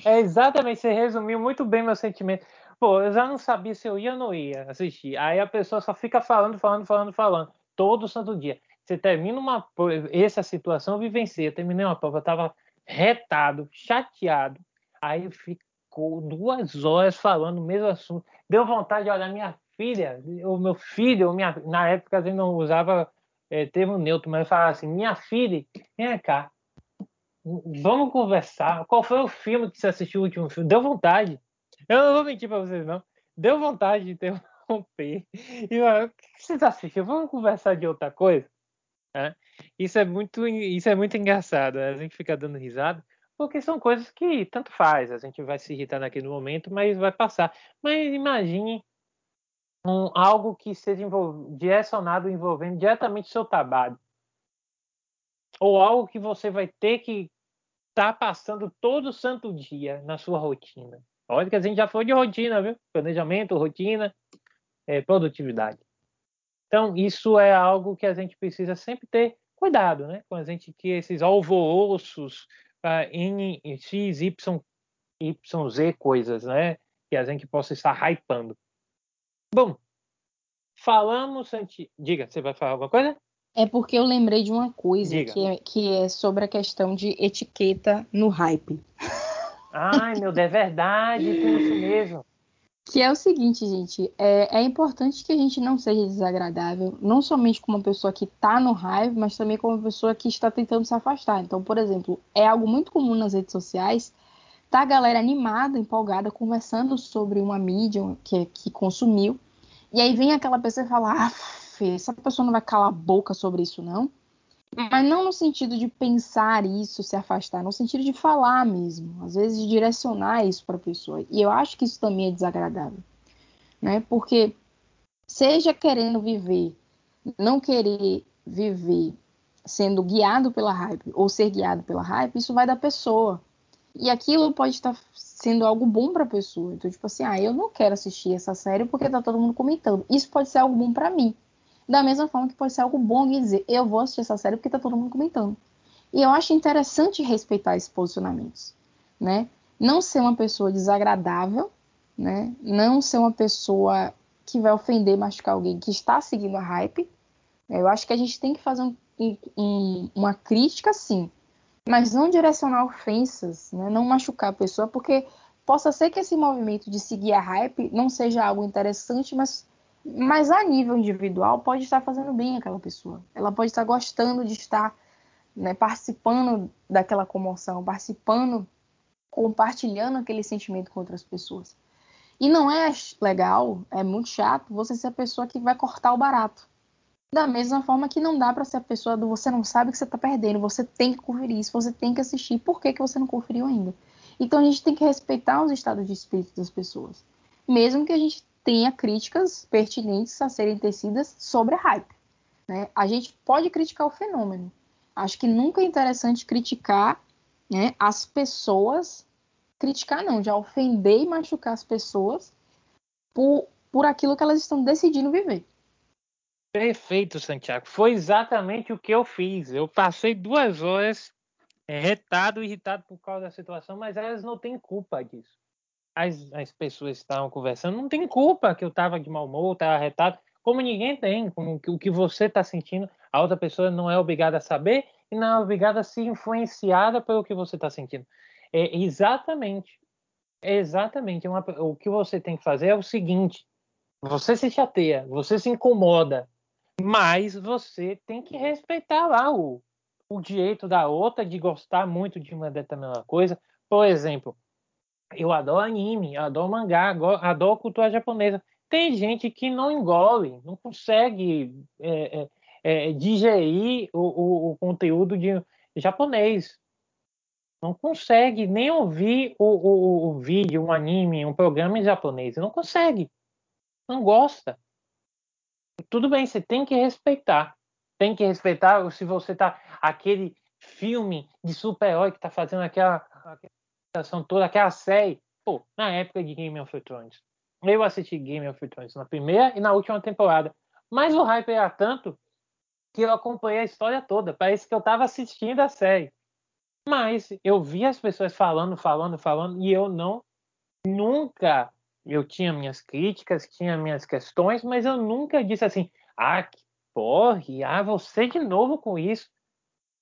Speaker 1: É exatamente, você resumiu muito bem meu sentimento. Pô, eu já não sabia se eu ia ou não ia assistir. Aí a pessoa só fica falando, falando, falando, falando, todo santo dia. Você termina uma essa situação eu vivenciei. Eu terminei uma prova, eu tava retado, chateado. Aí ficou duas horas falando o mesmo assunto. Deu vontade de olhar minha filha, o meu filho, minha, na época gente não usava é, termo neutro, mas falava assim, minha filha, vem cá, vamos conversar. Qual foi o filme que você assistiu o último filme? Deu vontade. Eu não vou mentir para vocês, não. Deu vontade de interromper. E, o que vocês assistiram? Vamos conversar de outra coisa? É. Isso é muito, isso é muito engraçado. A gente fica dando risada, porque são coisas que tanto faz. A gente vai se irritar naquele momento, mas vai passar. Mas imagine um, algo que seja envol direcionado envolvendo diretamente seu trabalho. Ou algo que você vai ter que estar tá passando todo santo dia na sua rotina. Olha que a gente já foi de rotina, viu? Planejamento, rotina, é, produtividade. Então, isso é algo que a gente precisa sempre ter cuidado, né? Com a gente que esses alvoroços uh, em, em X, Y, Y, Z coisas, né? Que a gente possa estar hypando. Bom, falamos. Santi... Diga, você vai falar alguma coisa?
Speaker 2: É porque eu lembrei de uma coisa que é, que é sobre a questão de etiqueta no hype.
Speaker 1: Ai, meu Deus, é verdade, tem isso mesmo.
Speaker 2: Que é o seguinte, gente, é, é, importante que a gente não seja desagradável, não somente como uma pessoa que está no hype, mas também como uma pessoa que está tentando se afastar. Então, por exemplo, é algo muito comum nas redes sociais tá a galera animada, empolgada, conversando sobre uma mídia que, que consumiu. E aí vem aquela pessoa e fala: ah, essa pessoa não vai calar a boca sobre isso, não. Mas não no sentido de pensar isso, se afastar, no sentido de falar mesmo, às vezes de direcionar isso para a pessoa. E eu acho que isso também é desagradável, né? Porque seja querendo viver, não querer viver sendo guiado pela hype ou ser guiado pela hype, isso vai da pessoa. E aquilo pode estar sendo algo bom para a pessoa. Então, tipo assim, ah, eu não quero assistir essa série porque tá todo mundo comentando. Isso pode ser algo bom para mim. Da mesma forma que pode ser algo bom de dizer, eu vou assistir essa série porque tá todo mundo comentando. E eu acho interessante respeitar esses posicionamentos, né? Não ser uma pessoa desagradável, né? Não ser uma pessoa que vai ofender, machucar alguém que está seguindo a hype. Eu acho que a gente tem que fazer um, um, uma crítica, sim, mas não direcionar ofensas, né? não machucar a pessoa, porque possa ser que esse movimento de seguir a hype não seja algo interessante, mas, mas a nível individual pode estar fazendo bem aquela pessoa. Ela pode estar gostando de estar né, participando daquela comoção, participando, compartilhando aquele sentimento com outras pessoas. E não é legal, é muito chato você ser a pessoa que vai cortar o barato. Da mesma forma que não dá para ser a pessoa do você não sabe que você está perdendo, você tem que conferir isso, você tem que assistir. Por que, que você não conferiu ainda? Então a gente tem que respeitar os estados de espírito das pessoas, mesmo que a gente tenha críticas pertinentes a serem tecidas sobre a hype. Né? A gente pode criticar o fenômeno. Acho que nunca é interessante criticar né, as pessoas, criticar não, já ofender e machucar as pessoas por, por aquilo que elas estão decidindo viver.
Speaker 1: Perfeito, Santiago. Foi exatamente o que eu fiz. Eu passei duas horas é, retado, irritado por causa da situação, mas elas não têm culpa disso. As, as pessoas estavam conversando, não tem culpa que eu estava de mau humor, estava retado, como ninguém tem, como o que você está sentindo, a outra pessoa não é obrigada a saber e não é obrigada a ser influenciada pelo que você está sentindo. É exatamente, é exatamente. Uma, o que você tem que fazer é o seguinte: você se chateia, você se incomoda, Mas você tem que respeitar lá o, o direito da outra de gostar muito de uma determinada coisa. Por exemplo, eu adoro anime, adoro mangá, adoro cultura japonesa. Tem gente que não engole, não consegue é, é, é, digerir o, o, o, conteúdo de japonês. Não consegue nem ouvir o, o, o vídeo, um anime, um programa em japonês. Não consegue. Não gosta. Tudo bem, você tem que respeitar. Tem que respeitar se você tá aquele filme de super-herói que tá fazendo aquela, aquela toda, aquela série. Pô, na época de Game of Thrones. Eu assisti Game of Thrones na primeira e na última temporada. Mas o hype era tanto que eu acompanhei a história toda. Parece que eu estava assistindo a série. Mas eu vi as pessoas falando, falando, falando, e eu não nunca. Eu tinha minhas críticas, tinha minhas questões, mas eu nunca disse assim: ah, que porre, ah, você de novo com isso.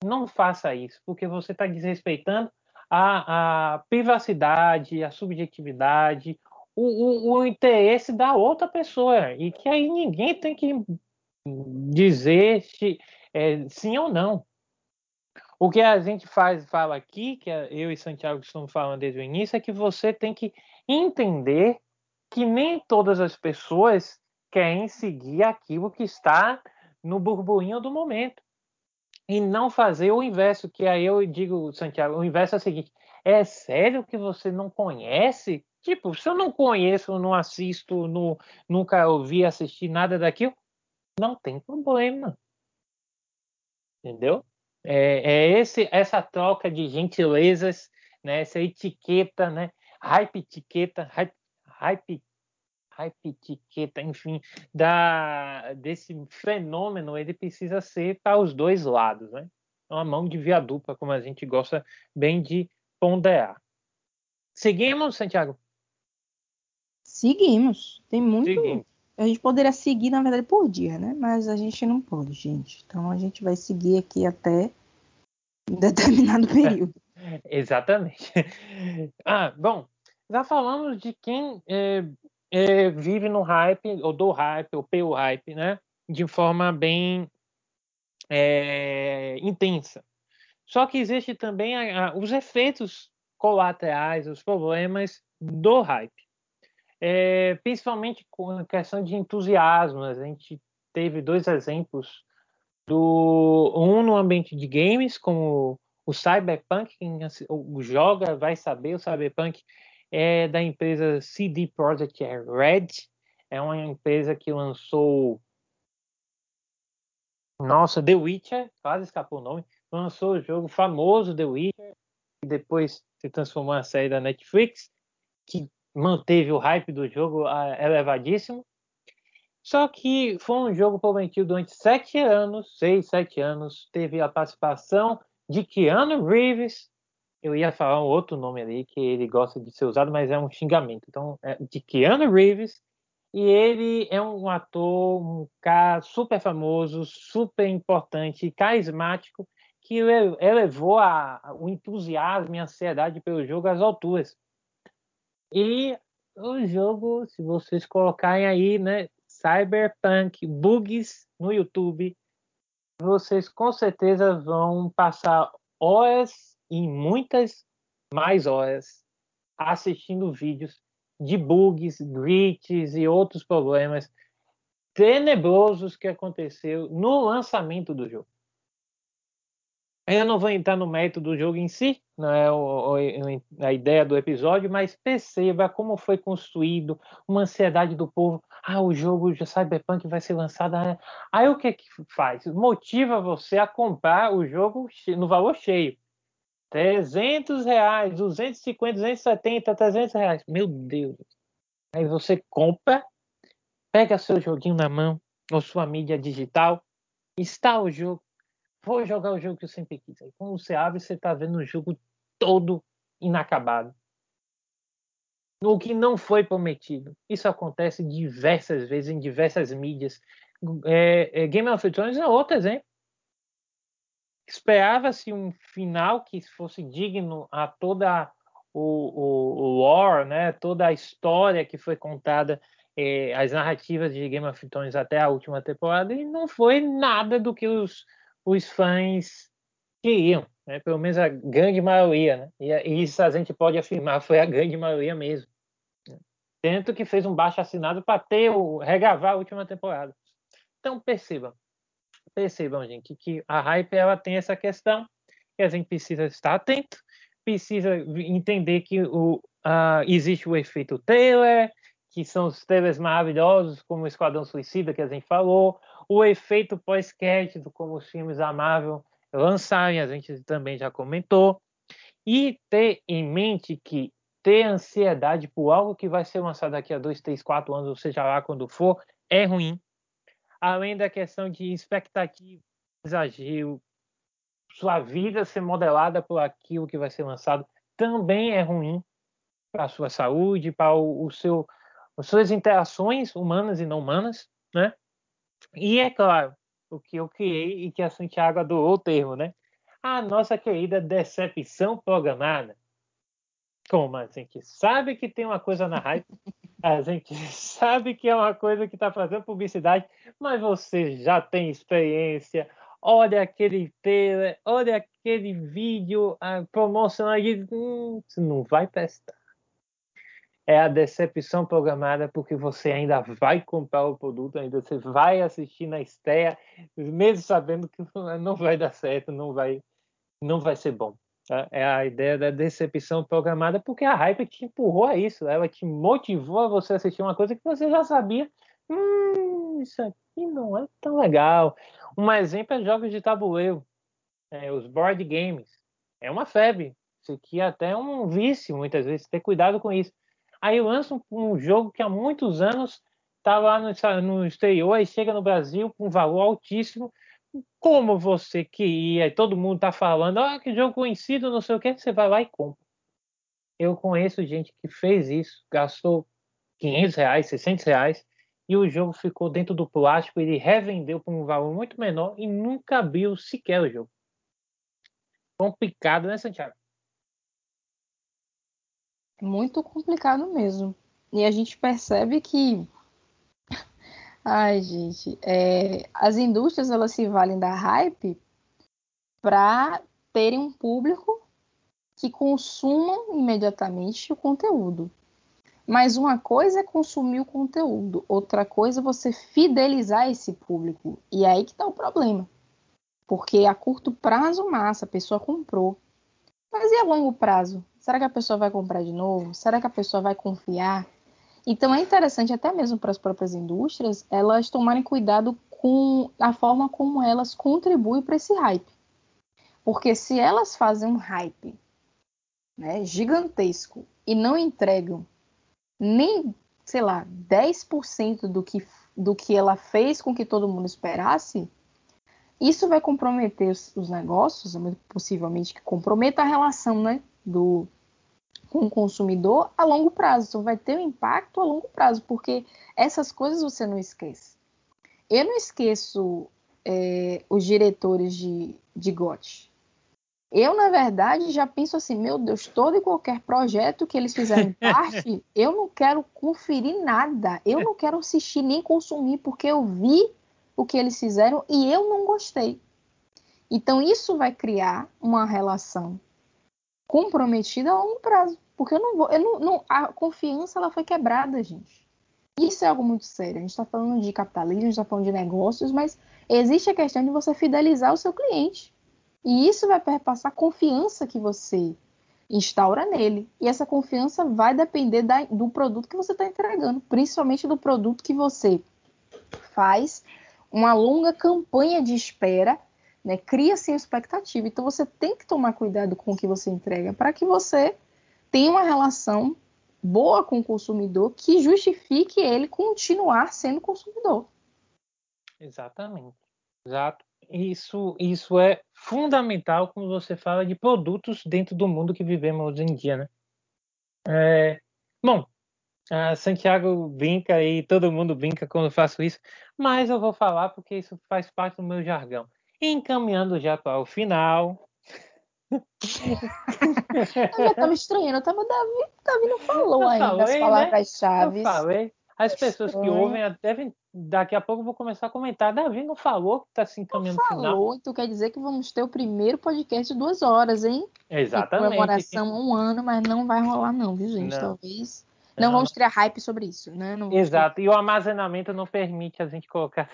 Speaker 1: Não faça isso, porque você está desrespeitando a, a, privacidade, a subjetividade, o, o, o interesse da outra pessoa. E que aí ninguém tem que dizer se, é, sim ou não. O que a gente faz, fala aqui, que eu e Santiago estamos falando desde o início, é que você tem que entender que nem todas as pessoas querem seguir aquilo que está no burburinho do momento. E não fazer o inverso, que aí eu digo, Santiago, o inverso é o seguinte: é sério que você não conhece? Tipo, se eu não conheço, não assisto, não, nunca ouvi assistir nada daquilo, não tem problema. Entendeu? É, é esse, essa troca de gentilezas, né? essa etiqueta, né? hype etiqueta, hype, hype, hype etiqueta, enfim, da, desse fenômeno, ele precisa ser para os dois lados. Né? Uma mão de via dupla, como a gente gosta bem de ponderar. Seguimos, Santiago?
Speaker 2: Seguimos. Tem muito. Seguimos. A gente poderia seguir, na verdade, por dia, né? Mas a gente não pode, gente. Então a gente vai seguir aqui até um determinado período.
Speaker 1: Exatamente. Ah, bom, já falamos de quem é, é, vive no hype, ou do hype, ou pelo hype, né? De forma bem é, intensa. Só que existe também a, a, os efeitos colaterais, os problemas do hype é, principalmente com a questão de entusiasmo. A gente teve dois exemplos do um no ambiente de games, como o Cyberpunk, quem joga vai saber, o Cyberpunk é da empresa CD Projekt Red, é uma empresa que lançou nossa, The Witcher, quase escapou o nome, lançou o jogo famoso The Witcher, e depois se transformou na série da Netflix, que manteve o hype do jogo elevadíssimo. Só que foi um jogo prometido durante sete anos, seis, sete anos. Teve a participação de Keanu Reeves. Eu ia falar um outro nome ali que ele gosta de ser usado, mas é um xingamento. Então, é de Keanu Reeves. E ele é um ator, um cara super famoso, super importante, carismático, que elevou a, o entusiasmo e a ansiedade pelo jogo às alturas. E o jogo, se vocês colocarem aí, né, Cyberpunk Bugs no YouTube, vocês com certeza vão passar horas e muitas mais horas assistindo vídeos de bugs, glitches e outros problemas tenebrosos que aconteceu no lançamento do jogo. Eu não vou entrar no mérito do jogo em si, não é a ideia do episódio, mas perceba como foi construído uma ansiedade do povo. Ah, o jogo de Cyberpunk vai ser lançado. Né? Aí o que que faz? Motiva você a comprar o jogo no valor cheio. 300 reais, 250, 270, 300 reais. Meu Deus. Aí você compra, pega seu joguinho na mão, ou sua mídia digital, está o jogo, vou jogar o jogo que eu sempre quis. Aí quando você abre, você está vendo o jogo todo inacabado. O que não foi prometido. Isso acontece diversas vezes em diversas mídias. É, é, Game of Thrones é outro exemplo. Esperava-se um final que fosse digno a toda o, o, o lore, né? toda a história que foi contada eh, as narrativas de Game of Thrones até a última temporada e não foi nada do que os, os fãs queriam, né? pelo menos a grande maioria, né? e, isso a gente pode afirmar foi a grande maioria mesmo. Tanto que fez um baixo assinado para ter o regravar a última temporada. Então percebam, percebam, gente, que a hype ela tem essa questão que a gente precisa estar atento, precisa entender que o, uh, existe o efeito trailer, que são os trailers maravilhosos, como o Esquadrão Suicida, que a gente falou, o efeito pós-crédito, como os filmes da Marvel lançarem, a gente também já comentou, e ter em mente que ter ansiedade por algo que vai ser lançado daqui a dois, três, quatro anos, ou seja lá quando for, é ruim. Além da questão de expectativa, exagero, sua vida ser modelada por aquilo que vai ser lançado, também é ruim para a sua saúde, para o, o seu, as suas interações humanas e não humanas, né? E é claro, o que eu criei e que a Santiago adorou o termo, né? A nossa querida decepção programada. Como a gente sabe que tem uma coisa na hype, a gente sabe que é uma coisa que está fazendo publicidade, mas você já tem experiência, olha aquele trailer, olha aquele vídeo promocional e hum, não vai prestar é a decepção programada porque você ainda vai comprar o produto, ainda você vai assistir na estreia, mesmo sabendo que não vai dar certo, não vai, não vai ser bom. É a ideia da decepção programada porque a hype te empurrou a isso, ela te motivou a você assistir uma coisa que você já sabia. Hum, isso aqui não é tão legal. Um exemplo é jogos de tabuleiro, é, os board games. É uma febre. Isso aqui é até um vício, muitas vezes. Ter cuidado com isso Aí lança um, um jogo que há muitos anos está lá no, no exterior e chega no Brasil com um valor altíssimo. Como você queria, todo mundo está falando, ah, que jogo conhecido, não sei o que, você vai lá e compra. Eu conheço gente que fez isso, gastou 500 reais, 600 reais, e o jogo ficou dentro do plástico, ele revendeu por um valor muito menor e nunca abriu sequer o jogo. Complicado, né, Santiago?
Speaker 2: Muito complicado mesmo. E a gente percebe que. Ai, gente, é... as indústrias elas se valem da hype para terem um público que consumam imediatamente o conteúdo. Mas uma coisa é consumir o conteúdo, outra coisa é você fidelizar esse público. E é aí que está o problema. Porque a curto prazo, massa, a pessoa comprou. Mas e a longo prazo? Será que a pessoa vai comprar de novo? Será que a pessoa vai confiar? Então é interessante até mesmo para as próprias indústrias elas tomarem cuidado com a forma como elas contribuem para esse hype. Porque se elas fazem um hype né, gigantesco e não entregam nem, sei lá, 10% do que, do que ela fez com que todo mundo esperasse, isso vai comprometer os, os negócios, possivelmente que comprometa a relação né, do, com o consumidor a longo prazo. Então, vai ter um impacto a longo prazo, porque essas coisas você não esquece. Eu não esqueço é, os diretores de, de GOT. Eu, na verdade, já penso assim, meu Deus, todo e qualquer projeto que eles fizerem parte, eu não quero conferir nada. Eu não quero assistir nem consumir, porque eu vi o que eles fizeram e eu não gostei. Então, isso vai criar uma relação comprometida a longo prazo. Porque eu não vou. Eu não, não, a confiança ela foi quebrada, gente. Isso é algo muito sério. A gente está falando de capitalismo, a gente está falando de negócios, mas existe a questão de você fidelizar o seu cliente. E isso vai perpassar a confiança que você instaura nele. E essa confiança vai depender da, do produto que você está entregando, principalmente do produto que você faz uma longa campanha de espera né? Cria-se expectativa. Então você tem que tomar cuidado com o que você entrega para que você tenha uma relação boa com o consumidor que justifique ele continuar sendo consumidor.
Speaker 1: Exatamente. Exato. Isso, isso é fundamental quando você fala de produtos dentro do mundo que vivemos hoje em dia, né? É, bom, Santiago brinca e todo mundo brinca quando eu faço isso, mas eu vou falar porque isso faz parte do meu jargão. Encaminhando já para o final.
Speaker 2: eu já estava estranhando, eu tava, Davi, Davi não falou eu ainda falei, as né? palavras-chave.
Speaker 1: Né? Eu falei. As pessoas que ouvem devem. Daqui a pouco eu vou começar a comentar. Davi não falou que está se encaminhando
Speaker 2: não falou,
Speaker 1: final.
Speaker 2: então quer dizer que vamos ter o primeiro podcast de duas horas, hein?
Speaker 1: Exatamente.
Speaker 2: Em comemoração um ano, mas não vai rolar, não, viu, gente? Não. Talvez. Não, não, vamos criar hype sobre isso, né?
Speaker 1: Exato. Ter... E o armazenamento não permite a gente colocar.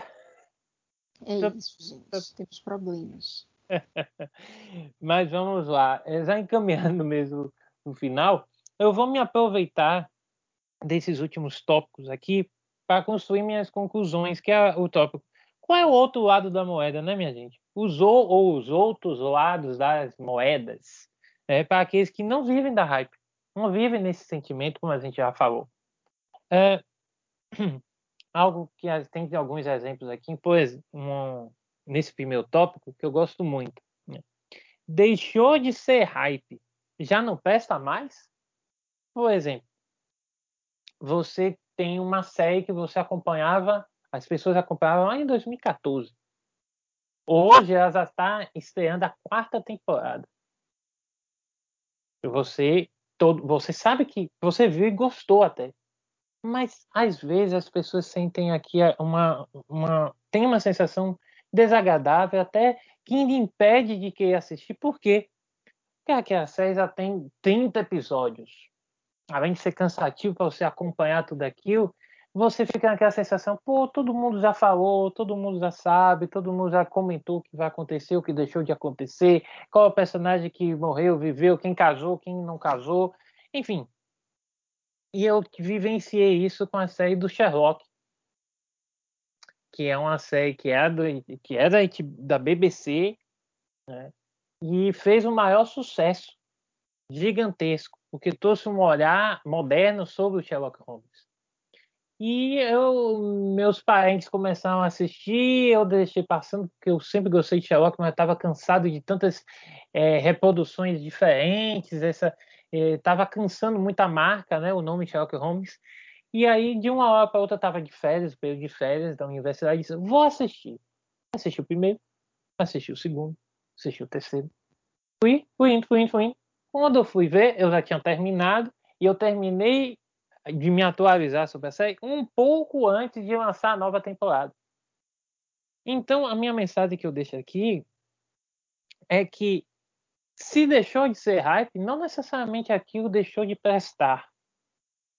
Speaker 2: É isso, gente. Temos problemas.
Speaker 1: mas vamos lá. É, já encaminhando mesmo no final, eu vou me aproveitar desses últimos tópicos aqui para construir minhas conclusões, que é o tópico. Qual é o outro lado da moeda, né, minha gente? Os ou, ou os outros lados das moedas, é, para aqueles que não vivem da hype, não vivem nesse sentimento, como a gente já falou. É, algo que tem alguns exemplos aqui, exemplo, um, nesse primeiro tópico, que eu gosto muito. Né? Deixou de ser hype, já não presta mais? Por exemplo, você tem uma série que você acompanhava, as pessoas acompanhavam lá em 2014. Hoje ela já está estreando a quarta temporada. Você todo, você sabe que você viu e gostou até. Mas às vezes as pessoas sentem aqui uma, uma tem uma sensação desagradável até que impede de querer assistir. Por quê? Porque a série já tem 30 episódios além de ser cansativo para você acompanhar tudo aquilo, você fica naquela sensação, pô, todo mundo já falou, todo mundo já sabe, todo mundo já comentou o que vai acontecer, o que deixou de acontecer, qual é o personagem que morreu, viveu, quem casou, quem não casou, enfim. E eu vivenciei isso com a série do Sherlock, que é uma série que é, do, que é da, da BBC, né? e fez o maior sucesso gigantesco porque trouxe um olhar moderno sobre o Sherlock Holmes. E eu, meus parentes começaram a assistir, eu deixei passando, porque eu sempre gostei de Sherlock, mas estava cansado de tantas é, reproduções diferentes, essa estava é, cansando muito a marca, né, o nome Sherlock Holmes. E aí, de uma hora para outra, estava de férias, período de férias da universidade, disse, vou assistir. Assisti o primeiro, assisti o segundo, assisti o terceiro. Fui, fui indo, fui indo, fui indo. Quando eu fui ver, eu já tinha terminado e eu terminei de me atualizar sobre a série um pouco antes de lançar a nova temporada. Então, a minha mensagem que eu deixo aqui é que se deixou de ser hype, não necessariamente aquilo deixou de prestar,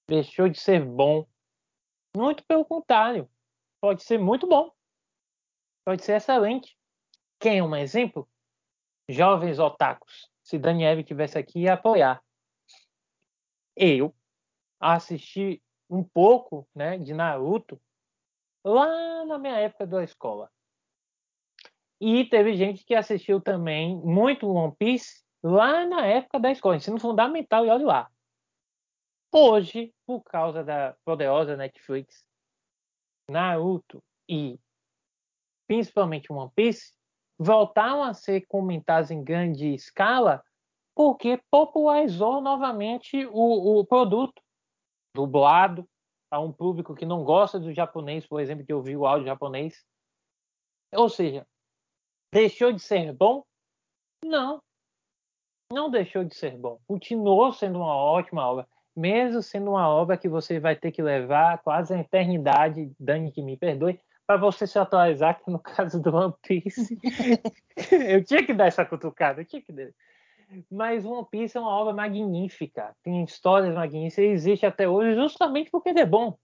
Speaker 1: deixou de ser bom. Muito pelo contrário, pode ser muito bom, pode ser excelente. Quem é um exemplo? Jovens otakus se Daniel tivesse aqui, ia apoiar. Eu assisti um pouco né, de Naruto lá na minha época da escola. E teve gente que assistiu também muito One Piece lá na época da escola, ensino fundamental, e olha lá. Hoje, por causa da poderosa Netflix, Naruto e principalmente One Piece voltaram a ser comentados em grande escala porque popularizou novamente o, o produto dublado a um público que não gosta do japonês, por exemplo, que ouviu o áudio japonês. Ou seja, deixou de ser bom? Não. Não deixou de ser bom. Continuou sendo uma ótima obra, mesmo sendo uma obra que você vai ter que levar quase a eternidade, Dani que me perdoe, para você se atualizar, que no caso do One Piece, eu tinha que dar essa cutucada, eu tinha que dar. Mas One Piece é uma obra magnífica, tem histórias magníficas, existe até hoje justamente porque ele é bom.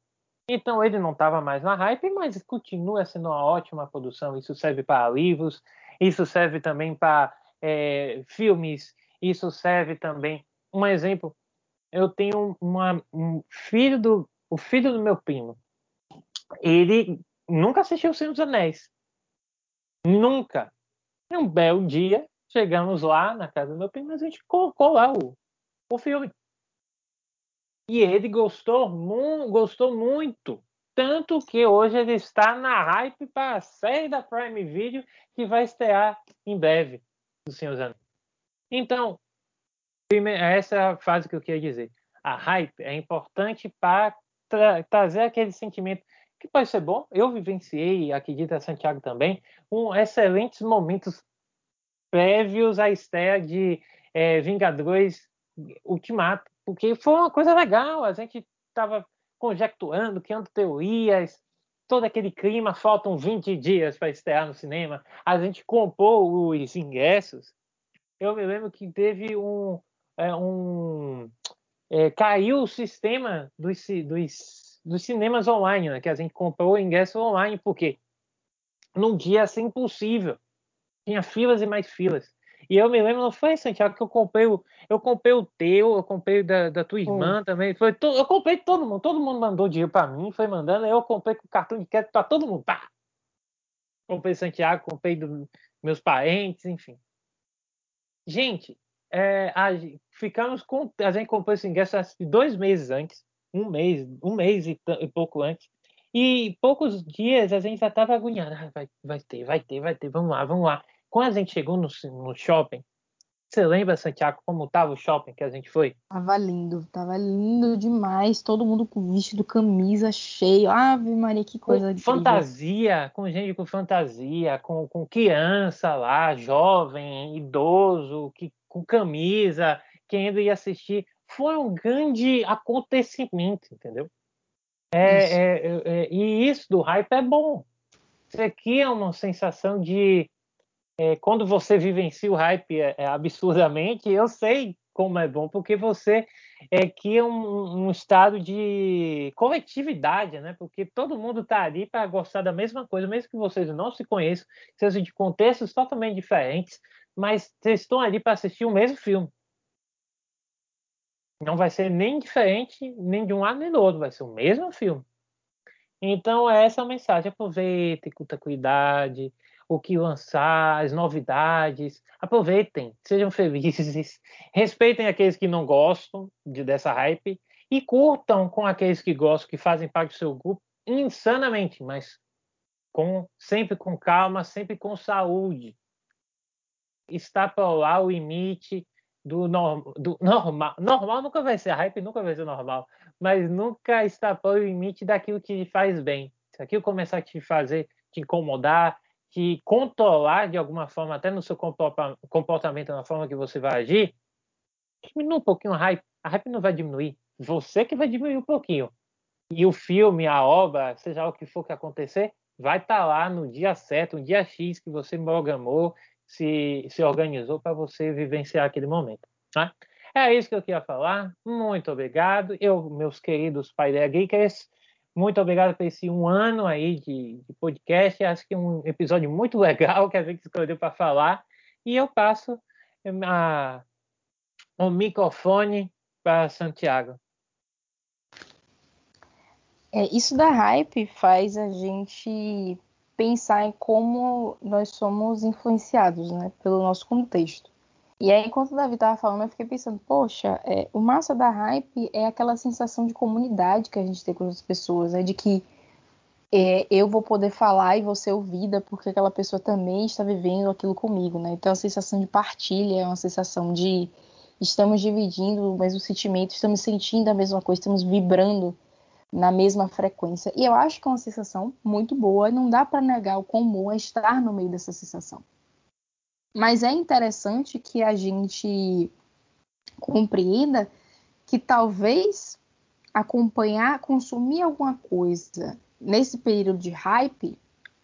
Speaker 1: Então ele não estava mais na hype, mas continua sendo uma ótima produção. Isso serve para livros, isso serve também para é, filmes, isso serve também. Um exemplo, eu tenho uma, um filho do o filho do meu primo. Ele nunca assistiu O Senhor dos Anéis. Nunca. Um belo dia, chegamos lá na casa do meu primo, mas a gente colocou lá o, o filme. E ele gostou, mu gostou muito. Tanto que hoje ele está na hype para a série da Prime Video que vai estrear em breve do Senhor dos Anéis. Então, essa é a fase que eu queria dizer. A hype é importante para tra trazer aquele sentimento que pode ser bom. Eu vivenciei, acredito a Santiago também, um excelentes momentos prévios à estreia de é, Vingadores Ultimato, porque foi uma coisa legal. A gente estava conjecturando, criando teorias, todo aquele clima, faltam 20 dias para estrear no cinema. A gente comprou os ingressos. Eu me lembro que teve um. É, um é, caiu o sistema dos, dos, dos cinemas online, né? que a gente comprou o ingresso online, porque num dia assim impossível. Tinha filas e mais filas. E eu me lembro, não foi, Santiago, que eu comprei o, eu comprei o teu, eu comprei da, da tua irmã também. Foi to, eu comprei todo mundo, todo mundo mandou dinheiro para mim, foi mandando, eu comprei com cartão de crédito para todo mundo. Pá! Comprei Santiago, comprei dos meus parentes, enfim. Gente, é, a, ficamos com. A gente comprou esse ingresso dois meses antes, um mês, um mês e, e pouco antes. E poucos dias a gente já estava agoniado. Ah, vai, vai ter, vai ter, vai ter, vamos lá, vamos lá. Quando a gente chegou no, no shopping, você lembra, Santiago, como estava o shopping que a gente foi?
Speaker 2: Tava lindo, tava lindo demais. Todo mundo com vestido, camisa cheio. Ave Maria, que coisa de
Speaker 1: Fantasia, com gente com fantasia, com, com criança lá, jovem, idoso, que, com camisa, querendo ir assistir. Foi um grande acontecimento, entendeu? É, isso. É, é, é, e isso do hype é bom. Isso aqui é uma sensação de é, quando você vivencia o hype é, é, absurdamente, eu sei como é bom, porque você é que é um, um estado de coletividade, né? Porque todo mundo está ali para gostar da mesma coisa, mesmo que vocês não se conheçam, sejam de contextos totalmente diferentes, mas vocês estão ali para assistir o mesmo filme. Não vai ser nem diferente, nem de um lado nem do outro, vai ser o mesmo filme. Então, essa é a mensagem. Aproveitem com cuidado, o que lançar, as novidades. Aproveitem, sejam felizes, respeitem aqueles que não gostam de, dessa hype e curtam com aqueles que gostam, que fazem parte do seu grupo, insanamente, mas com sempre com calma, sempre com saúde. Está para lá o limite do, norm, do normal. Normal nunca vai ser, hype nunca vai ser normal, mas nunca está para o limite daquilo que te faz bem. Se aquilo começar a te fazer, te incomodar, que controlar de alguma forma, até no seu comportamento, na forma que você vai agir, diminua um pouquinho a hype. A hype não vai diminuir. Você que vai diminuir um pouquinho. E o filme, a obra, seja o que for que acontecer, vai estar tá lá no dia certo, no dia X que você programou, se, se organizou para você vivenciar aquele momento. Tá? É isso que eu queria falar. Muito obrigado. Eu, meus queridos Paideia Geekers, muito obrigado por esse um ano aí de, de podcast. Acho que é um episódio muito legal que a gente escolheu para falar. E eu passo a, o microfone para Santiago.
Speaker 2: É, isso da hype faz a gente pensar em como nós somos influenciados né, pelo nosso contexto. E aí, enquanto o Davi estava falando, eu fiquei pensando, poxa, é, o massa da hype é aquela sensação de comunidade que a gente tem com as pessoas, é de que é, eu vou poder falar e vou ser ouvida porque aquela pessoa também está vivendo aquilo comigo, né? Então, a sensação de partilha é uma sensação de estamos dividindo o mesmo sentimento, estamos sentindo a mesma coisa, estamos vibrando na mesma frequência. E eu acho que é uma sensação muito boa, não dá para negar o bom é estar no meio dessa sensação. Mas é interessante que a gente compreenda que talvez acompanhar, consumir alguma coisa nesse período de hype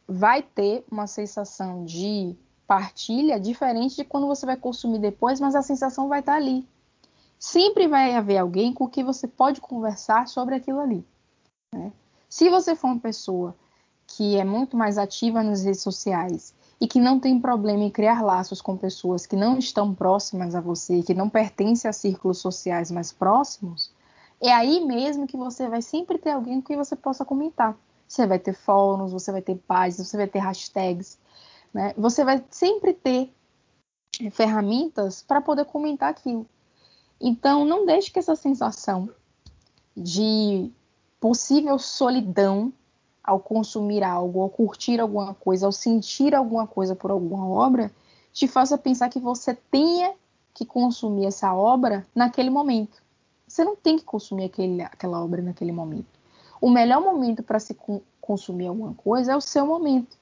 Speaker 2: vai ter uma sensação de partilha diferente de quando você vai consumir depois, mas a sensação vai estar ali. Sempre vai haver alguém com quem você pode conversar sobre aquilo ali. Né? Se você for uma pessoa que é muito mais ativa nas redes sociais e que não tem problema em criar laços com pessoas que não estão próximas a você, que não pertencem a círculos sociais mais próximos, é aí mesmo que você vai sempre ter alguém com quem você possa comentar. Você vai ter fóruns, você vai ter páginas, você vai ter hashtags, né? Você vai sempre ter ferramentas para poder comentar aquilo. Então, não deixe que essa sensação de possível solidão ao consumir algo, ao curtir alguma coisa, ao sentir alguma coisa por alguma obra, te faça pensar que você tenha que consumir essa obra naquele momento. Você não tem que consumir aquele, aquela obra naquele momento. O melhor momento para se consumir alguma coisa é o seu momento.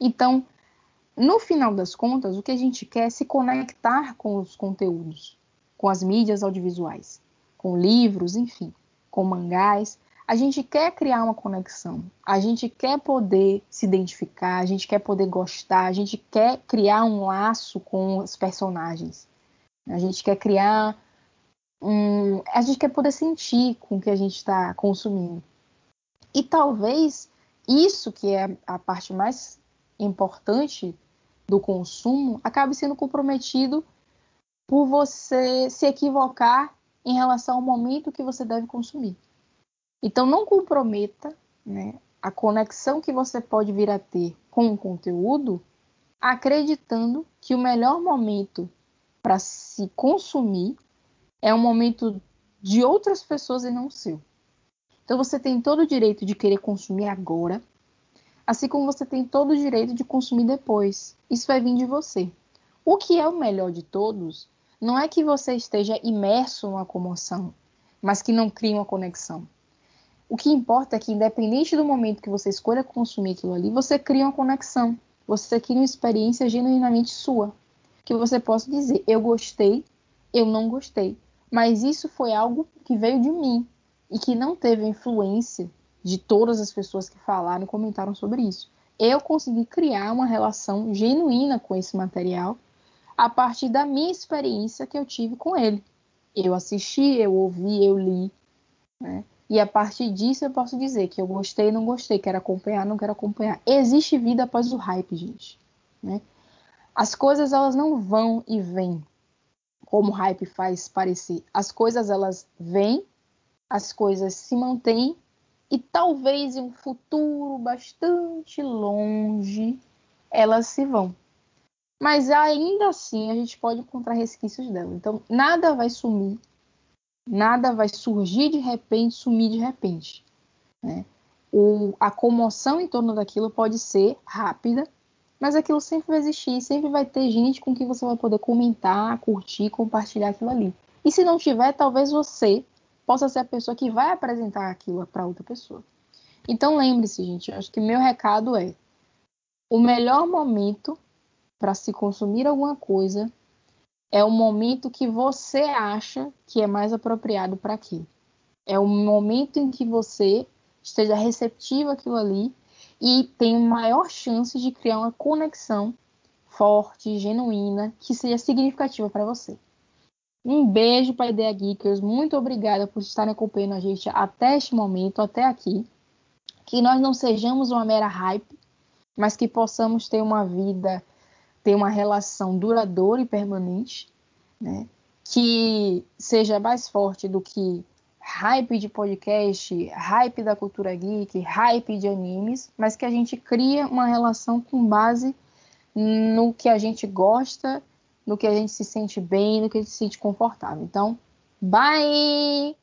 Speaker 2: Então, no final das contas, o que a gente quer é se conectar com os conteúdos, com as mídias audiovisuais, com livros, enfim, com mangás, a gente quer criar uma conexão, a gente quer poder se identificar, a gente quer poder gostar, a gente quer criar um laço com os personagens, a gente quer criar um, a gente quer poder sentir com o que a gente está consumindo. E talvez isso que é a parte mais importante do consumo acabe sendo comprometido por você se equivocar em relação ao momento que você deve consumir. Então, não comprometa né, a conexão que você pode vir a ter com o conteúdo, acreditando que o melhor momento para se consumir é um momento de outras pessoas e não seu. Então, você tem todo o direito de querer consumir agora, assim como você tem todo o direito de consumir depois. Isso vai vir de você. O que é o melhor de todos não é que você esteja imerso numa comoção, mas que não crie uma conexão. O que importa é que, independente do momento que você escolha consumir aquilo ali, você cria uma conexão. Você cria uma experiência genuinamente sua. Que você possa dizer, eu gostei, eu não gostei. Mas isso foi algo que veio de mim e que não teve influência de todas as pessoas que falaram e comentaram sobre isso. Eu consegui criar uma relação genuína com esse material a partir da minha experiência que eu tive com ele. Eu assisti, eu ouvi, eu li, né? E a partir disso eu posso dizer que eu gostei, não gostei, quero acompanhar, não quero acompanhar. Existe vida após o hype, gente. Né? As coisas elas não vão e vêm como o hype faz parecer. As coisas elas vêm, as coisas se mantêm e talvez em um futuro bastante longe elas se vão. Mas ainda assim a gente pode encontrar resquícios dela. Então nada vai sumir, nada vai surgir de repente, sumir de repente. Né? O, a comoção em torno daquilo pode ser rápida, mas aquilo sempre vai existir, sempre vai ter gente com quem você vai poder comentar, curtir, compartilhar aquilo ali. E se não tiver, talvez você possa ser a pessoa que vai apresentar aquilo para outra pessoa. Então lembre-se, gente, acho que meu recado é: o melhor momento para se consumir alguma coisa é o momento que você acha que é mais apropriado para aquilo. É o momento em que você esteja receptivo àquilo ali e tem maior chance de criar uma conexão forte, genuína, que seja significativa para você. Um beijo para a Ideia Geekers, muito obrigada por estarem acompanhando a gente até este momento, até aqui. Que nós não sejamos uma mera hype, mas que possamos ter uma vida ter uma relação duradoura e permanente, né? que seja mais forte do que hype de podcast, hype da cultura geek, hype de animes, mas que a gente cria uma relação com base no que a gente gosta, no que a gente se sente bem, no que a gente se sente confortável. Então, bye!